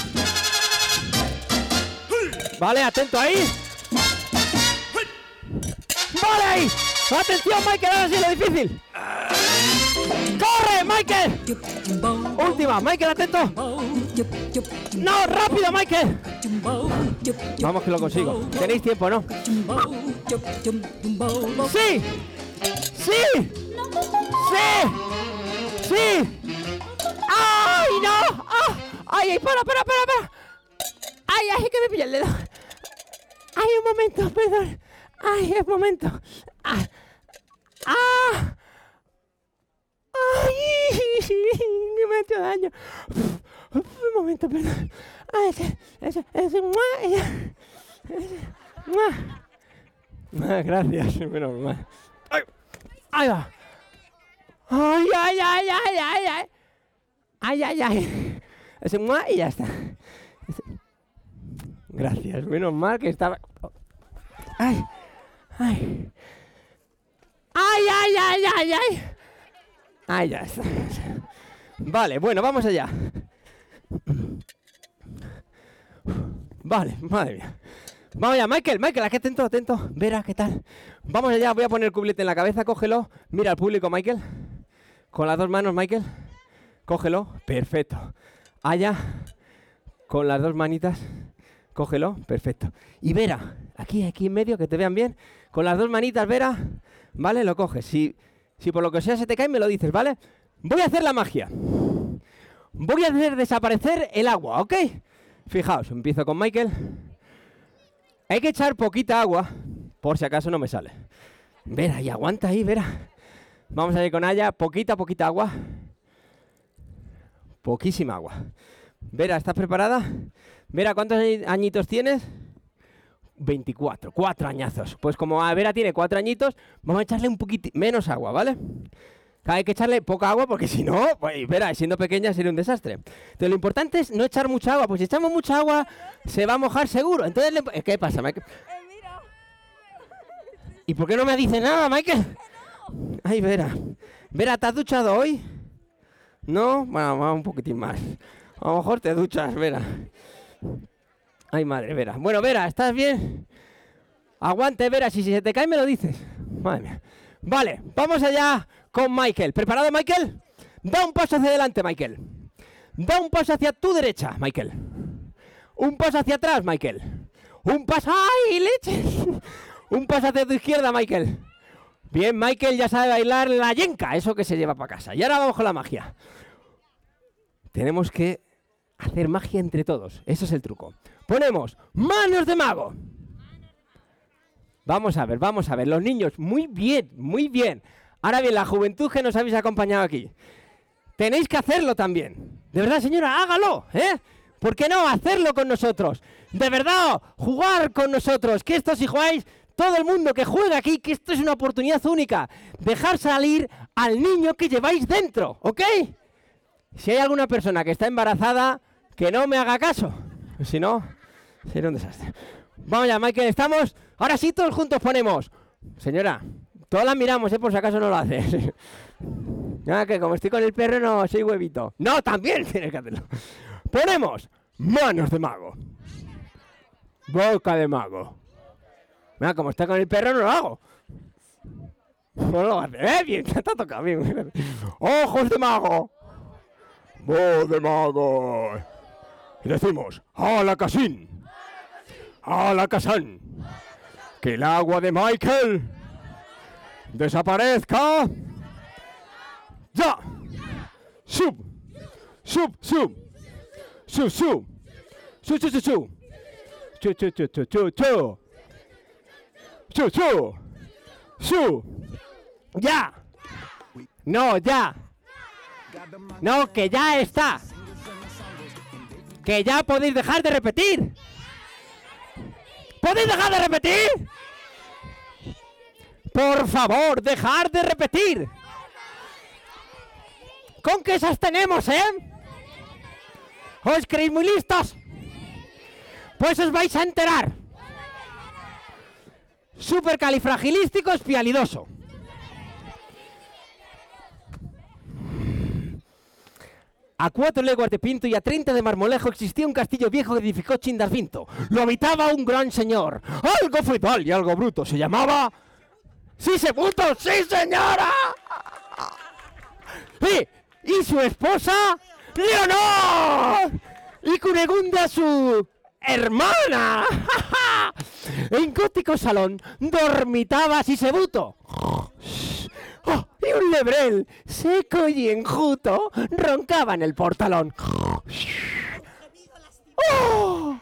S17: Vale, atento ahí. Vale ahí. Atención, Michael, ahora sí lo difícil. ¡Corre, Michael! Última, Michael, atento. No, rápido, Michael. Vamos que lo consigo. Tenéis tiempo, ¿no? ¡Sí! ¡Sí! ¡Sí! ¡Sí! ¡Ay, no! ¡Ah! ¡Ay, ay, para, para, para, para! ¡Ay, ay, que me pilla el dedo! ¡Ay, un momento, perdón! ¡Ay, un momento! ¡Ah! ¡Ah! ¡Ay! Me ha hecho daño. Un momento, perdón. Ay, ese, ese, ese, ese, gracias, menos mal. ¡Ay! ¡Ahí va! ¡Ay, ay, ay, ay, ay, ay! ¡Ay, ay, ay! Ese y ya está. Gracias, menos mal que estaba... ¡Ay! ¡Ay! ¡Ay, ay, ay, ay, ay! ¡Ay, ya está! Vale, bueno, vamos allá. Vale, madre mía. Vamos allá, Michael, Michael, aquí atento, atento. Verá, ¿qué tal? Vamos allá, voy a poner el cubilete en la cabeza, cógelo. Mira al público, Michael. Con las dos manos, Michael. Cógelo. Perfecto. Allá. Con las dos manitas. Cógelo. Perfecto. Y Vera, aquí, aquí en medio, que te vean bien. Con las dos manitas, Vera. ¿Vale? Lo coges. Si, si por lo que sea se te cae, me lo dices, ¿vale? Voy a hacer la magia. Voy a hacer desaparecer el agua, ¿ok? Fijaos, empiezo con Michael. Hay que echar poquita agua, por si acaso no me sale. Vera, y aguanta ahí, Vera. Vamos a ir con Aya, poquita, poquita agua. Poquísima agua. Vera, ¿estás preparada? Vera, ¿cuántos añitos tienes? 24, cuatro añazos. Pues como a Vera tiene cuatro añitos, vamos a echarle un poquito menos agua, ¿vale? Hay que echarle poca agua porque si no, pues, verá, siendo pequeña sería un desastre. Entonces lo importante es no echar mucha agua, pues si echamos mucha agua se va a mojar seguro. Entonces, ¿qué pasa, Michael? ¿Y por qué no me dice nada, Michael? Ay, Vera. Vera, ¿te has duchado hoy? ¿No? Bueno, vamos un poquitín más. A lo mejor te duchas, Vera. Ay, madre, Vera. Bueno, Vera, ¿estás bien? Aguante, Vera, si se te cae me lo dices. Madre mía. Vale, vamos allá con Michael. ¿Preparado, Michael? Da un paso hacia adelante, Michael. Da un paso hacia tu derecha, Michael. Un paso hacia atrás, Michael. Un paso. ¡Ay, leches! Un paso hacia tu izquierda, Michael. Bien, Michael ya sabe bailar la yenka, eso que se lleva para casa. Y ahora vamos con la magia. Tenemos que hacer magia entre todos. Eso es el truco. Ponemos manos de mago. Vamos a ver, vamos a ver. Los niños, muy bien, muy bien. Ahora bien, la juventud que nos habéis acompañado aquí. Tenéis que hacerlo también. De verdad, señora, hágalo, ¿eh? ¿Por qué no hacerlo con nosotros? De verdad, jugar con nosotros. Que esto si jugáis, todo el mundo que juega aquí, que esto es una oportunidad única. Dejar salir al niño que lleváis dentro, ¿ok? Si hay alguna persona que está embarazada, que no me haga caso. Si no, sería un desastre. Vamos ya, Michael, estamos. Ahora sí, todos juntos ponemos. Señora, todas las miramos, ¿eh? Por si acaso no lo haces. Nada, que como estoy con el perro no soy huevito. No, también tienes que hacerlo. Ponemos manos de mago. Boca de mago. Mira, como está con el perro no lo hago. No lo hace. Eh, bien, te tocado bien. Ojos de mago. Voz de mago. Y decimos, a la casín. A la casán. Que el agua de Michael desaparezca. Ya. Sub. Sub, sub. Sub, sub. Sub, sub, sub, sub. Chu, chu, chu, chu, chu, chu. Chu, chu. Su. Ya. No, ya. No, que ya está. Que ya podéis dejar de repetir. ¿Podéis dejar de repetir? Por favor, dejar de repetir. ¿Con qué esas tenemos, eh? ¿Os creéis muy listos? Pues os vais a enterar. Supercalifragilístico espialidoso. A cuatro leguas de Pinto y a 30 de Marmolejo existía un castillo viejo que edificó Chindas Vinto. Lo habitaba un gran señor, algo feudal y algo bruto. Se llamaba... ¡Sí, se puto! ¡Sí, señora! ¡Sí! ¿Y su esposa? ¡Leonor! Y Cunegunda su hermana. en gótico salón dormitaba Sisebuto. Oh, y un lebrel seco y enjuto roncaba en el portalón. ¡Oh!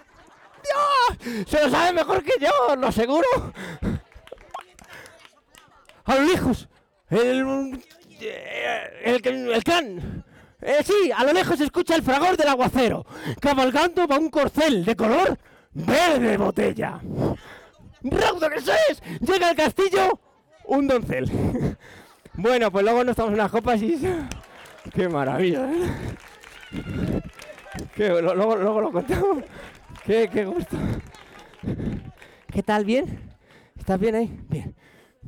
S17: ¡Dios! Se lo sabe mejor que yo, lo aseguro. A lo lejos, el, el, el clan. Eh, sí, a lo lejos se escucha el fragor del aguacero, cabalgando va un corcel de color verde botella. ¡Raudo que sois! Llega al castillo un doncel. Bueno, pues luego nos tomamos unas copas y... ¡Qué maravilla! ¿eh? Qué- luego, luego lo contamos. Qué, qué gusto. ¿Qué tal? ¿Bien? ¿Estás bien ahí? Bien.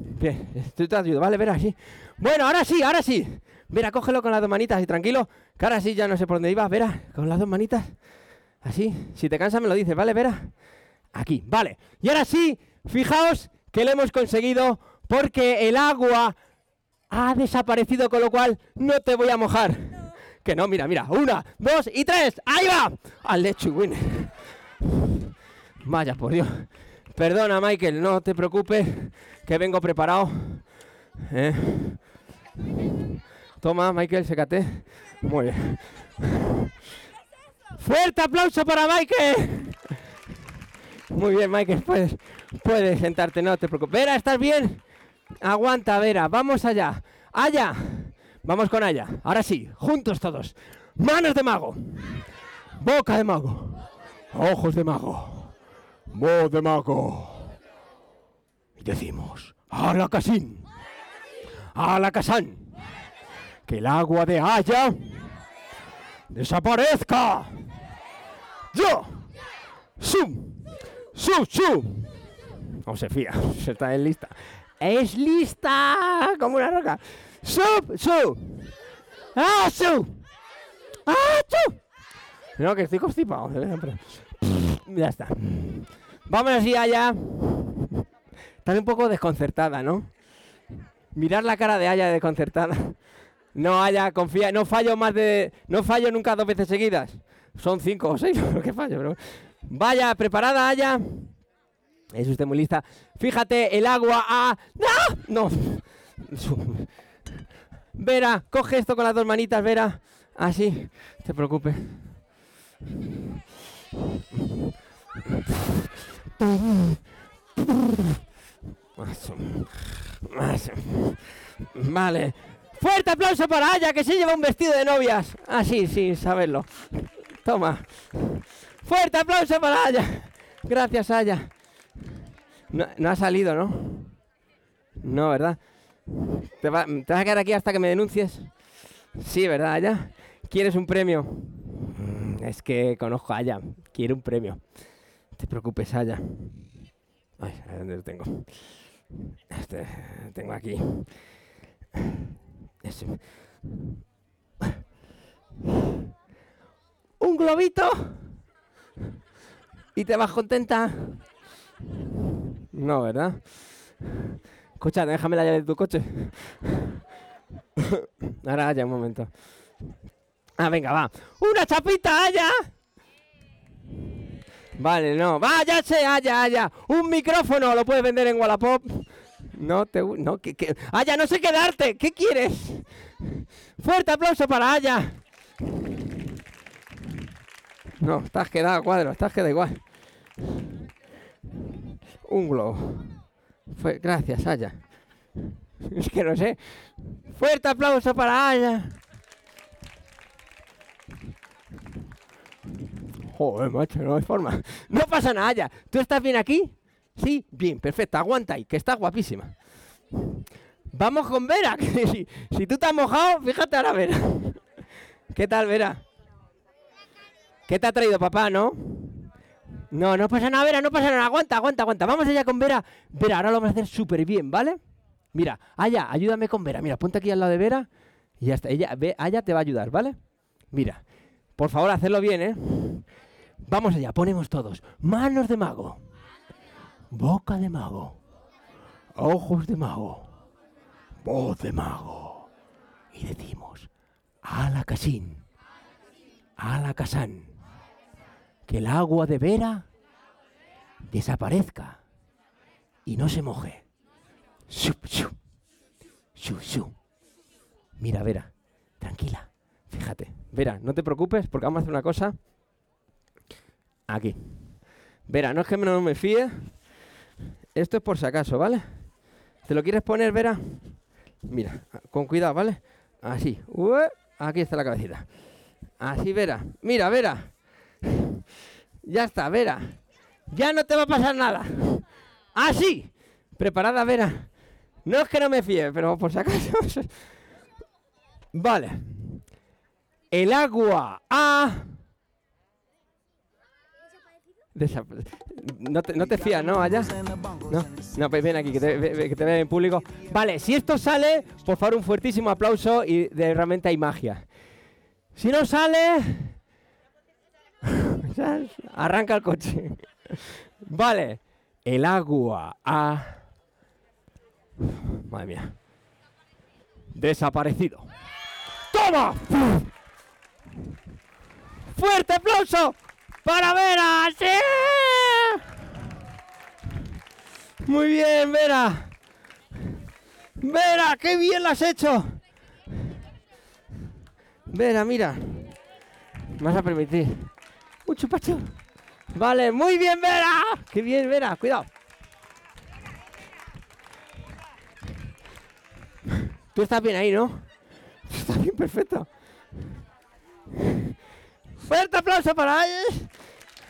S17: Bien. Estoy ayudo, ¿vale? Verá, sí. Bueno, ahora sí, ahora sí. Verá, cógelo con las dos manitas y tranquilo. Que ahora sí ya no sé por dónde iba. Verá, con las dos manitas. Así. Si te cansas me lo dices, ¿vale? Verá. Aquí, vale. Y ahora sí, fijaos que lo hemos conseguido porque el agua ha desaparecido, con lo cual no te voy a mojar. Que no, mira, mira. Una, dos y tres. ¡Ahí va! Al lechu winner. Vaya, por Dios. Perdona, Michael, no te preocupes, que vengo preparado. ¿Eh? Toma, Michael, sécate. Muy bien. ¡Fuerte aplauso para Michael! Muy bien, Michael, puedes, puedes sentarte, no te preocupes. Vera, ¿estás bien? Aguanta, Vera, vamos allá. Allá. Vamos con allá. Ahora sí, juntos todos. Manos de mago. Boca de mago. Ojos de mago. Voz de mago. Y decimos, a la casín. A la casán. Que el agua de Haya desaparezca. Yo. Sum. Su, su. No se fía, se está en lista. Es lista como una roca. Sub, su. Ah, su. Ah, su. No, que estoy constipado. Ya está. Vamos así allá. Estás un poco desconcertada, ¿no? Mirar la cara de Aya desconcertada. No, Aya, confía, no fallo más de. No fallo nunca dos veces seguidas. Son cinco o seis lo que fallo. Vaya, preparada, Aya. Es usted muy lista. Fíjate, el agua a... ¡No! No. Vera, coge esto con las dos manitas, Vera. Así, te preocupes. Vale. Fuerte aplauso para Aya, que se lleva un vestido de novias. Así, sí, saberlo. Toma. Fuerte aplauso para Aya. Gracias, Aya. No, no ha salido, ¿no? No, ¿verdad? ¿Te, va- ¿Te vas a quedar aquí hasta que me denuncies? Sí, ¿verdad, Aya? ¿Quieres un premio? Mm, Es que conozco a Aya. Quiere un premio. Te preocupes, Aya. Ay, a ¿dónde lo tengo? Este, tengo aquí. Ese. ¿Un globito? ¿Y te vas contenta? No, ¿verdad? Escucha, déjame la llave de tu coche. Ahora, ya un momento. Ah, venga, va. ¡Una chapita, Aya! Vale, no. Va, ya sé, Aya, Aya. Un micrófono, lo puedes vender en Wallapop. No te no, que, que- Aya, no sé quedarte. ¿Qué quieres? Fuerte aplauso para Aya. No, estás quedado cuadro, estás quedado igual. Un globo. Fue, gracias, Aya. Es que no sé. Fuerte aplauso para Aya. Joder, macho, no hay forma. No pasa nada, Aya. ¿Tú estás bien aquí? Sí, bien, perfecto. Aguanta ahí, que estás guapísima. Vamos con Vera. si, tú te has mojado, fíjate ahora, Vera. ¿Qué tal, Vera? ¿Qué te ha traído papá, no? No, no pasa nada, Vera, no pasa nada. Aguanta, aguanta, aguanta. Vamos allá con Vera. Vera, ahora lo vamos a hacer súper bien, ¿vale? Mira, Aya, ayúdame con Vera. Mira, ponte aquí al lado de Vera y ya está. Ella, Aya te va a ayudar, ¿vale? Mira, por favor, hacerlo bien, ¿eh? Vamos allá, ponemos todos. Manos de mago. Boca de mago. Ojos de mago. Voz de mago. Y decimos, a la casín. A casán. Que el agua de Vera desaparezca y no se moje. Shup, shup. Shup, shup. Mira, Vera, tranquila. Fíjate. Vera, no te preocupes porque vamos a hacer una cosa. Aquí. Vera, no es que no me fíe. Esto es por si acaso, ¿vale? ¿Te lo quieres poner, Vera? Mira, con cuidado, ¿vale? Así. Aquí está la cabecita. Así, Vera. Mira, Vera. Ya está, Vera. Ya no te va a pasar nada. Así. Preparada, Vera. No es que no me fíe, pero por si acaso. vale. El agua No te, fías, ¿no? Allá. No, pues ven aquí, que te, que te en público. Vale, si esto sale, por favor, un fuertísimo aplauso y de, realmente hay magia. Si no sale, arranca el coche. Vale, el agua ha... Madre mía. Desaparecido. ¡Toma! ¡Fuerte aplauso para Vera! ¡Sí! Muy bien, Vera. Vera, qué bien lo has hecho. Vera, mira. Me vas a permitir. Un chupacho. Vale, muy bien, Vera. Qué bien, Vera. Cuidado. Tú estás bien ahí, ¿no? Está bien, perfecto. Fuerte aplauso para ella.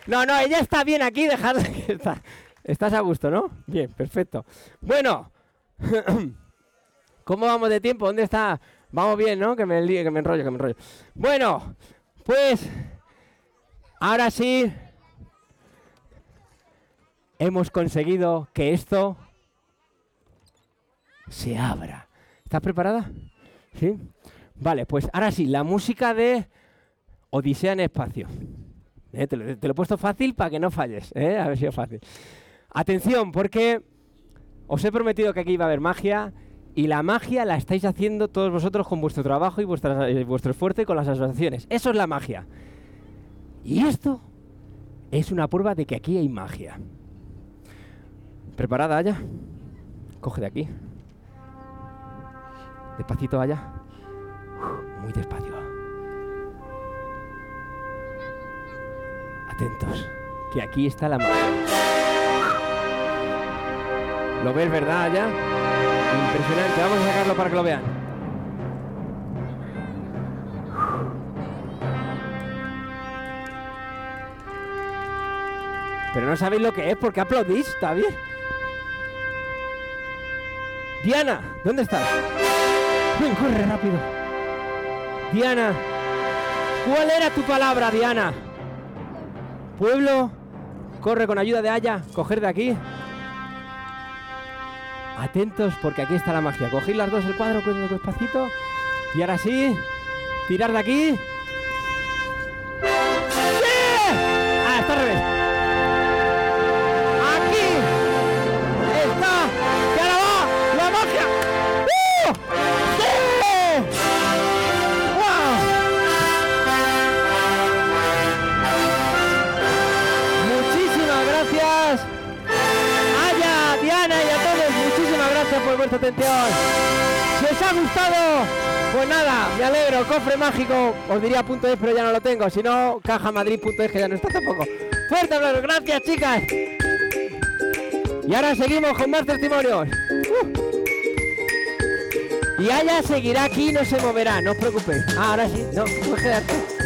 S17: No, no, ella está bien aquí, dejadla que está. Estás a gusto, ¿no? Bien, perfecto. Bueno, ¿cómo vamos de tiempo? ¿Dónde está? Vamos bien, ¿no? Que me que me enrollo, que me enrollo. Bueno, pues ahora sí hemos conseguido que esto se abra. ¿Estás preparada? ¿Sí? Vale, pues ahora sí, la música de Odisea en Espacio. Eh, te, lo, he puesto fácil para que no falles, ¿eh? A ver si es fácil. Atención, porque os he prometido que aquí iba a haber magia y la magia la estáis haciendo todos vosotros con vuestro trabajo y eh, vuestro esfuerzo y con las asociaciones. Eso es la magia. Y esto es una prueba de que aquí hay magia. ¿Preparada, Aya? Coge de aquí. Despacito, Aya. Muy despacio. Atentos, que aquí está la mano. ¿Lo ves, verdad, Aya? Impresionante. Vamos a sacarlo para que lo vean. Pero no sabéis lo que es, porque aplaudís, está bien. Diana, ¿dónde estás? Ven, corre rápido. Diana, ¿cuál era tu palabra, Diana? Pueblo, corre con ayuda de Aya, coger de aquí. Atentos porque aquí está la magia. Cogid las dos el cuadro con despacito. Y ahora sí, tirar de aquí. Gustado, pues nada, me alegro, cofre mágico, os diría punto es, pero ya no lo tengo, si no, cajamadrid.es, que ya no está tampoco. Fuerte aplauso, gracias chicas. Y ahora seguimos con más testimonios. Uh. Y Aya seguirá aquí, no se moverá, no os preocupéis. Ah, ahora sí, no, puedes.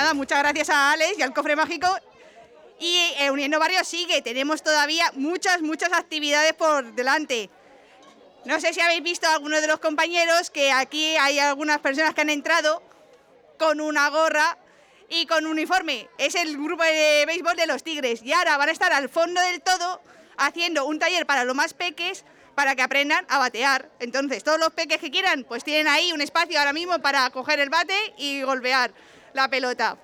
S4: Nada, muchas gracias a Alex y al Cofre Mágico. Y eh, Uniendo Barrios sigue, tenemos todavía muchas, muchas actividades por delante. No sé si habéis visto a algunos de los compañeros que aquí hay algunas personas que han entrado con una gorra y con un uniforme. Es el grupo de béisbol de los Tigres. Y ahora van a estar al fondo del todo haciendo un taller para los más peques para que aprendan a batear. Entonces, todos los peques que quieran, pues tienen ahí un espacio ahora mismo para coger el bate y golpear la pelota.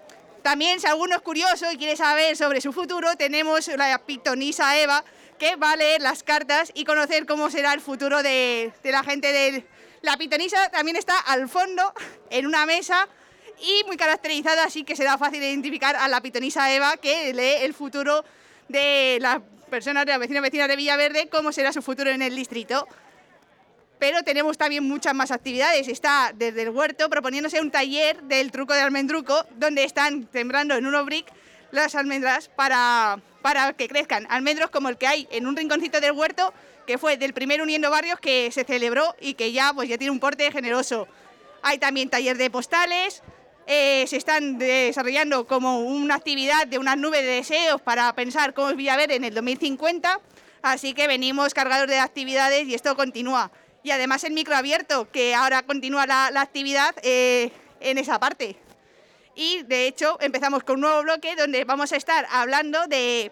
S4: También, si alguno es curioso y quiere saber sobre su futuro, tenemos la pitonisa Eva, que va a leer las cartas y conocer cómo será el futuro de, la gente del... La pitonisa también está al fondo, en una mesa, y muy caracterizada, así que será fácil identificar a la pitonisa Eva, que lee el futuro de las personas, de las vecinas vecinas de Villaverde, cómo será su futuro en el distrito pero tenemos también muchas más actividades. Está desde el huerto proponiéndose un taller del truco de almendruco, donde están sembrando en un brick las almendras para, para que crezcan. Almendros como el que hay en un rinconcito del huerto, que fue del primer Uniendo Barrios que se celebró y que ya, pues, ya tiene un porte generoso. Hay también taller de postales, eh, se están desarrollando como una actividad de unas nubes de deseos para pensar cómo es Villaverde en el 2050, así que venimos cargados de actividades y esto continúa y además el micro abierto, que ahora continúa la, la actividad eh, en esa parte. Y de hecho empezamos con un nuevo bloque donde vamos a estar hablando de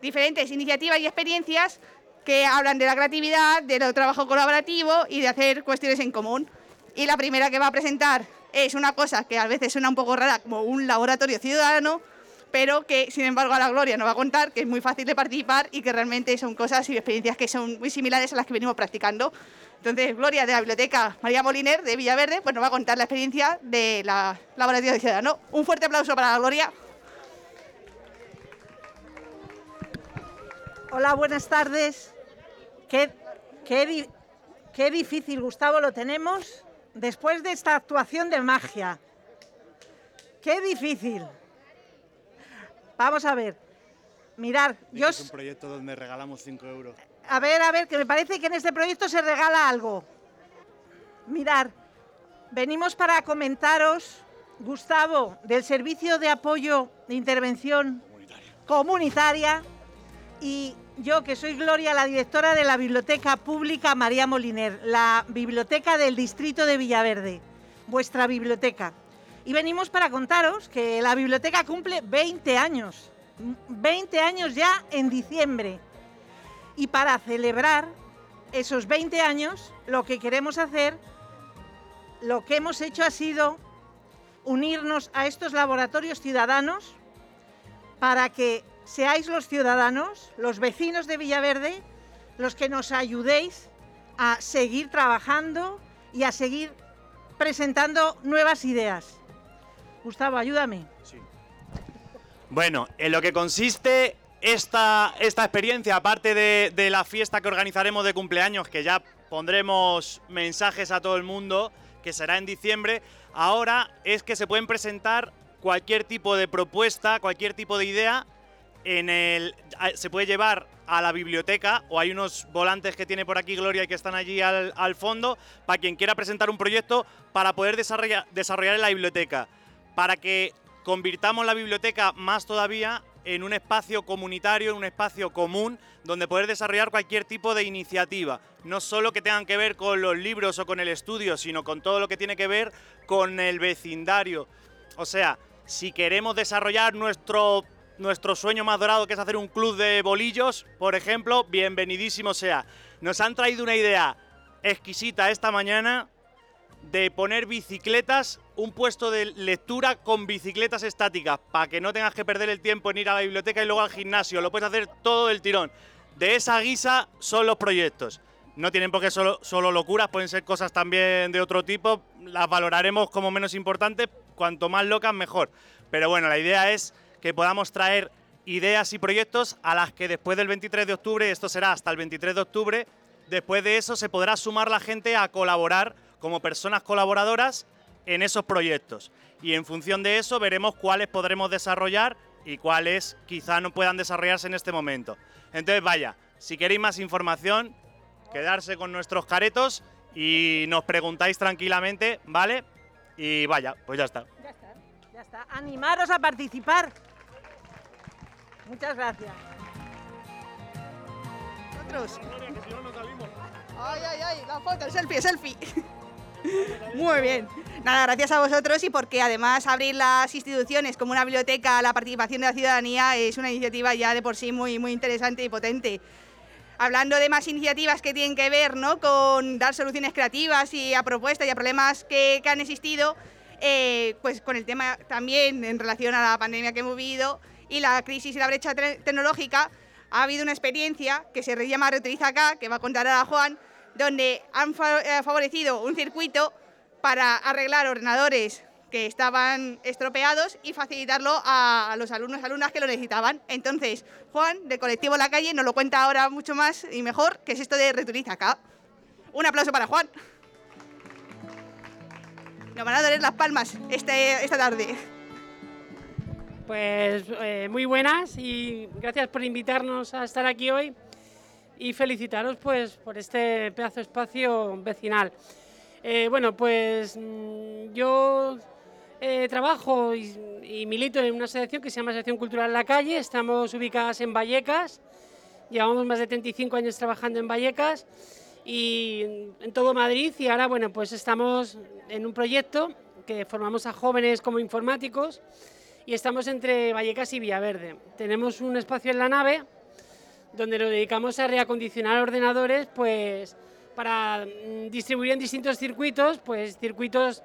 S4: diferentes iniciativas y experiencias que hablan de la creatividad, del trabajo colaborativo y de hacer cuestiones en común. Y la primera que va a presentar es una cosa que a veces suena un poco rara, como un laboratorio ciudadano, pero que sin embargo a la Gloria nos va a contar que es muy fácil de participar y que realmente son cosas y experiencias que son muy similares a las que venimos practicando. Entonces, Gloria de la Biblioteca María Moliner de Villaverde pues nos va a contar la experiencia de la laboratorio de ciudadano. Un fuerte aplauso para la Gloria.
S18: Hola, buenas tardes. Qué, qué, di- qué difícil, Gustavo, lo tenemos después de esta actuación de magia. Qué difícil. Vamos a ver. Mirar, yo...
S19: Es un proyecto donde regalamos 5 euros.
S18: A ver, a ver, que me parece que en este proyecto se regala algo. Mirar, venimos para comentaros, Gustavo, del Servicio de Apoyo de Intervención Comunitaria y yo, que soy Gloria, la directora de la Biblioteca Pública María Moliner, la biblioteca del Distrito de Villaverde, vuestra biblioteca. Y venimos para contaros que la biblioteca cumple 20 años, 20 años ya en diciembre. Y para celebrar esos 20 años, lo que queremos hacer, lo que hemos hecho ha sido unirnos a estos laboratorios ciudadanos para que seáis los ciudadanos, los vecinos de Villaverde, los que nos ayudéis a seguir trabajando y a seguir presentando nuevas ideas. Gustavo, ayúdame.
S20: Bueno, en lo que consiste esta, esta experiencia, aparte de, la fiesta que organizaremos de cumpleaños, que ya pondremos mensajes a todo el mundo, que será en diciembre, ahora es que se pueden presentar cualquier tipo de propuesta, cualquier tipo de idea, en el, se puede llevar a la biblioteca o hay unos volantes que tiene por aquí Gloria y que están allí al, al fondo para quien quiera presentar un proyecto para poder desarrollar, desarrollar en la biblioteca, para que convirtamos la biblioteca más todavía en un espacio comunitario, en un espacio común, donde poder desarrollar cualquier tipo de iniciativa, no solo que tengan que ver con los libros o con el estudio, sino con todo lo que tiene que ver con el vecindario. O sea, si queremos desarrollar nuestro, nuestro sueño más dorado, que es hacer un club de bolillos, por ejemplo, bienvenidísimo sea. Nos han traído una idea exquisita esta mañana de poner bicicletas, un puesto de lectura con bicicletas estáticas, para que no tengas que perder el tiempo en ir a la biblioteca y luego al gimnasio, lo puedes hacer todo el tirón. De esa guisa son los proyectos. No tienen por qué solo, solo locuras, pueden ser cosas también de otro tipo, las valoraremos como menos importantes, cuanto más locas mejor. Pero bueno, la idea es que podamos traer ideas y proyectos a las que después del 23 de octubre, esto será hasta el 23 de octubre, después de eso se podrá sumar la gente a colaborar como personas colaboradoras en esos proyectos. Y en función de eso veremos cuáles podremos desarrollar y cuáles quizá no puedan desarrollarse en este momento. Entonces, vaya, si queréis más información, quedarse con nuestros caretos y nos preguntáis tranquilamente, ¿vale? Y vaya, pues ya está.
S18: Ya está, ya está. Animaros a participar. Muchas gracias.
S4: Nosotros. Ay, ay, ay, la foto, el selfie, el selfie. Muy bien. Nada, gracias a vosotros y porque además abrir las instituciones como una biblioteca a la participación de la ciudadanía es una iniciativa ya de por sí muy, muy interesante y potente. Hablando de más iniciativas que tienen que ver ¿no? con dar soluciones creativas y a propuestas y a problemas que, que han existido, eh, pues con el tema también en relación a la pandemia que hemos vivido y la crisis y la brecha te- tecnológica, ha habido una experiencia que se llama Reutiliza acá, que va a contar ahora Juan, donde han eh, favorecido un circuito para arreglar ordenadores que estaban estropeados y facilitarlo a, a los alumnos y alumnas que lo necesitaban. Entonces, Juan, del colectivo La Calle, nos lo cuenta ahora mucho más y mejor, que es esto de Reutiliza acá. Un aplauso para Juan. Nos van a doler las palmas este, esta tarde.
S21: Pues eh, muy buenas y gracias por invitarnos a estar aquí hoy y felicitaros pues por este pedazo de espacio vecinal. Eh, bueno, pues mm, yo eh, trabajo y, milito en una asociación que se llama Asociación Cultural La Calle, estamos ubicadas en Vallecas, llevamos más de 35 años trabajando en Vallecas y en todo Madrid y ahora bueno pues estamos en un proyecto que formamos a jóvenes como informáticos y estamos entre Vallecas y Villaverde. Tenemos un espacio en la nave donde nos dedicamos a reacondicionar ordenadores pues para mm, distribuir en distintos circuitos, pues circuitos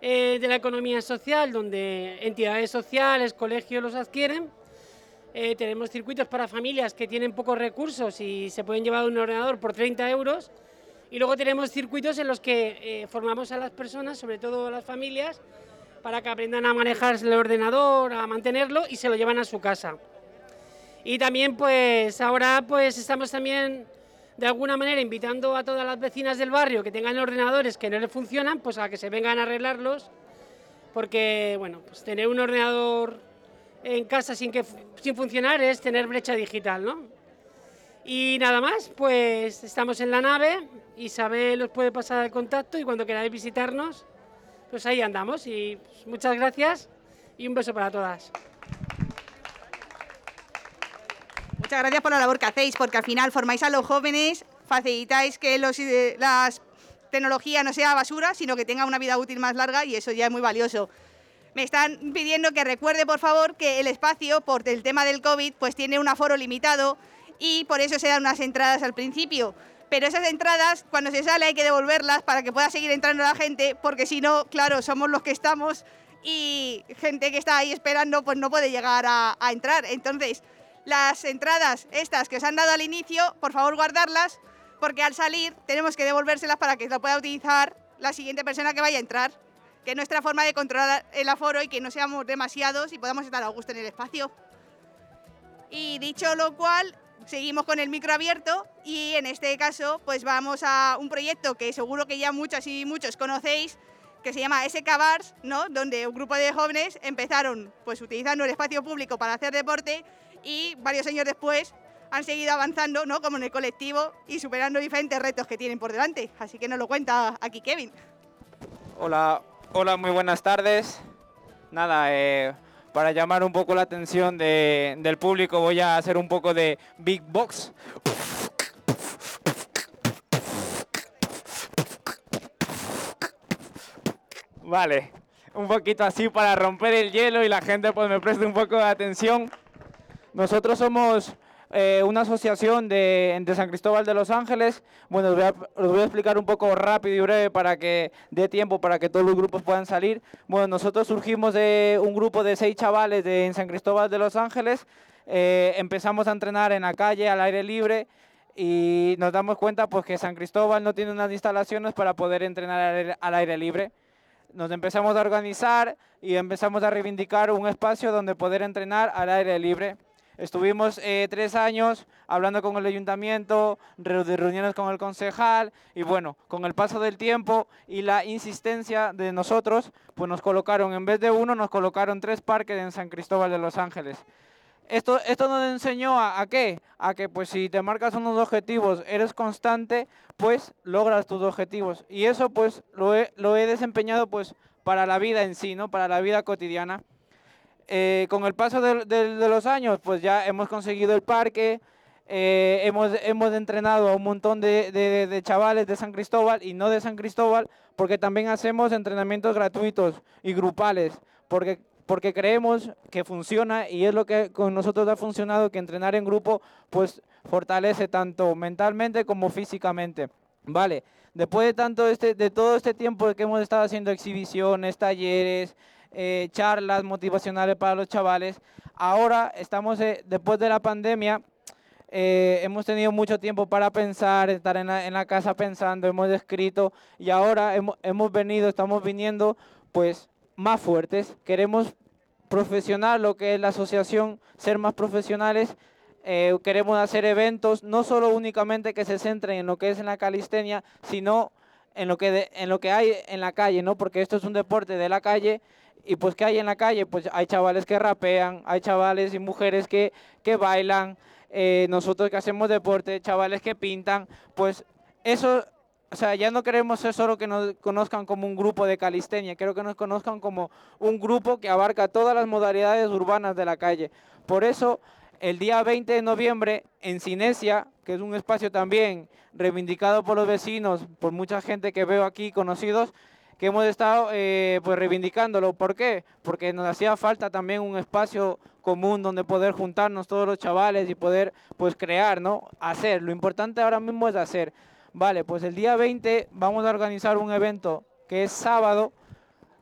S21: eh, de la economía social donde entidades sociales, colegios los adquieren. Eh, tenemos circuitos para familias que tienen pocos recursos y se pueden llevar un ordenador por 30 euros. Y luego tenemos circuitos en los que eh, formamos a las personas, sobre todo a las familias, para que aprendan a manejar el ordenador, a mantenerlo y se lo llevan a su casa. Y también pues ahora pues estamos también de alguna manera invitando a todas las vecinas del barrio que tengan ordenadores que no les funcionan, pues a que se vengan a arreglarlos, porque bueno, pues tener un ordenador en casa sin, que, sin funcionar es tener brecha digital, ¿no? Y nada más, pues estamos en la nave, Isabel os puede pasar el contacto y cuando queráis visitarnos, pues ahí andamos y pues, muchas gracias y un beso para todas.
S4: Muchas gracias por la labor que hacéis, porque al final formáis a los jóvenes, facilitáis que los, eh, las tecnología no sea basura, sino que tenga una vida útil más larga y eso ya es muy valioso. Me están pidiendo que recuerde, por favor, que el espacio, por el tema del COVID, pues tiene un aforo limitado y por eso se dan unas entradas al principio. Pero esas entradas, cuando se sale, hay que devolverlas para que pueda seguir entrando la gente, porque si no, claro, somos los que estamos y gente que está ahí esperando pues no puede llegar a, a entrar. Entonces, las entradas estas que os han dado al inicio, por favor guardarlas, porque al salir tenemos que devolvérselas para que lo pueda utilizar la siguiente persona que vaya a entrar, que es nuestra forma de controlar el aforo y que no seamos demasiados y podamos estar a gusto en el espacio. Y dicho lo cual, seguimos con el micro abierto y en este caso pues vamos a un proyecto que seguro que ya muchas y muchos conocéis, que se llama SK Bars, ¿no? donde un grupo de jóvenes empezaron pues utilizando el espacio público para hacer deporte y varios años después han seguido avanzando, ¿no? Como en el colectivo y superando diferentes retos que tienen por delante. Así que nos lo cuenta aquí Kevin.
S22: Hola, hola, muy buenas tardes. Nada, eh, para llamar un poco la atención de- del público voy a hacer un poco de Big Box. Vale, un poquito así para romper el hielo y la gente pues me preste un poco de atención. Nosotros somos eh, una asociación de, de San Cristóbal de los Ángeles. Bueno, os voy, a, os voy a explicar un poco rápido y breve para que dé tiempo para que todos los grupos puedan salir. Bueno, nosotros surgimos de un grupo de seis chavales de en San Cristóbal de los Ángeles. Eh, empezamos a entrenar en la calle, al aire libre. Y nos damos cuenta pues que San Cristóbal no tiene unas instalaciones para poder entrenar al aire- al aire libre nos empezamos a organizar y empezamos a reivindicar un espacio donde poder entrenar al aire libre. Estuvimos eh, tres años hablando con el ayuntamiento, reuniones con el concejal y bueno, con el paso del tiempo y la insistencia de nosotros, pues nos colocaron, en vez de uno, nos colocaron tres parques en San Cristóbal de los Ángeles. Esto, esto nos enseñó a, a qué? A que pues si te marcas unos objetivos, eres constante, pues logras tus objetivos. Y eso pues lo he, lo he desempeñado pues para la vida en sí, ¿no? Para la vida cotidiana. Eh, con el paso de, los años, pues ya hemos conseguido el parque, eh, hemos, entrenado a un montón de, chavales de San Cristóbal y no de San Cristóbal, porque también hacemos entrenamientos gratuitos y grupales, porque, porque creemos que funciona y es lo que con nosotros ha funcionado, que entrenar en grupo pues fortalece tanto mentalmente como físicamente. Vale, después de, tanto este, de todo este tiempo que hemos estado haciendo exhibiciones, talleres, eh, charlas motivacionales para los chavales, ahora estamos, eh, después de la pandemia, eh, hemos tenido mucho tiempo para pensar, estar en la, en la casa pensando, hemos escrito y ahora hemos, hemos venido, estamos viniendo pues más fuertes. Queremos profesional lo que es la asociación, ser más profesionales. eh, queremos hacer eventos, no solo únicamente que se centren en lo que es en la calistenia, sino en lo que, de- en lo que hay en la calle, ¿no? Porque esto es un deporte de la calle y pues ¿qué hay en la calle? Pues hay chavales que rapean, hay chavales y mujeres que, que bailan, eh, nosotros que hacemos deporte, chavales que pintan, pues eso, o sea, ya no queremos ser solo que nos conozcan como un grupo de calistenia, quiero que nos conozcan como un grupo que abarca todas las modalidades urbanas de la calle. Por eso, el día 20 de noviembre en Cinesia, que es un espacio también reivindicado por los vecinos, por mucha gente que veo aquí conocidos, que hemos estado eh, pues reivindicándolo. ¿Por qué? Porque nos hacía falta también un espacio común donde poder juntarnos todos los chavales y poder pues crear, ¿no? Hacer. Lo importante ahora mismo es hacer. Vale, pues el día 20 vamos a organizar un evento que es sábado,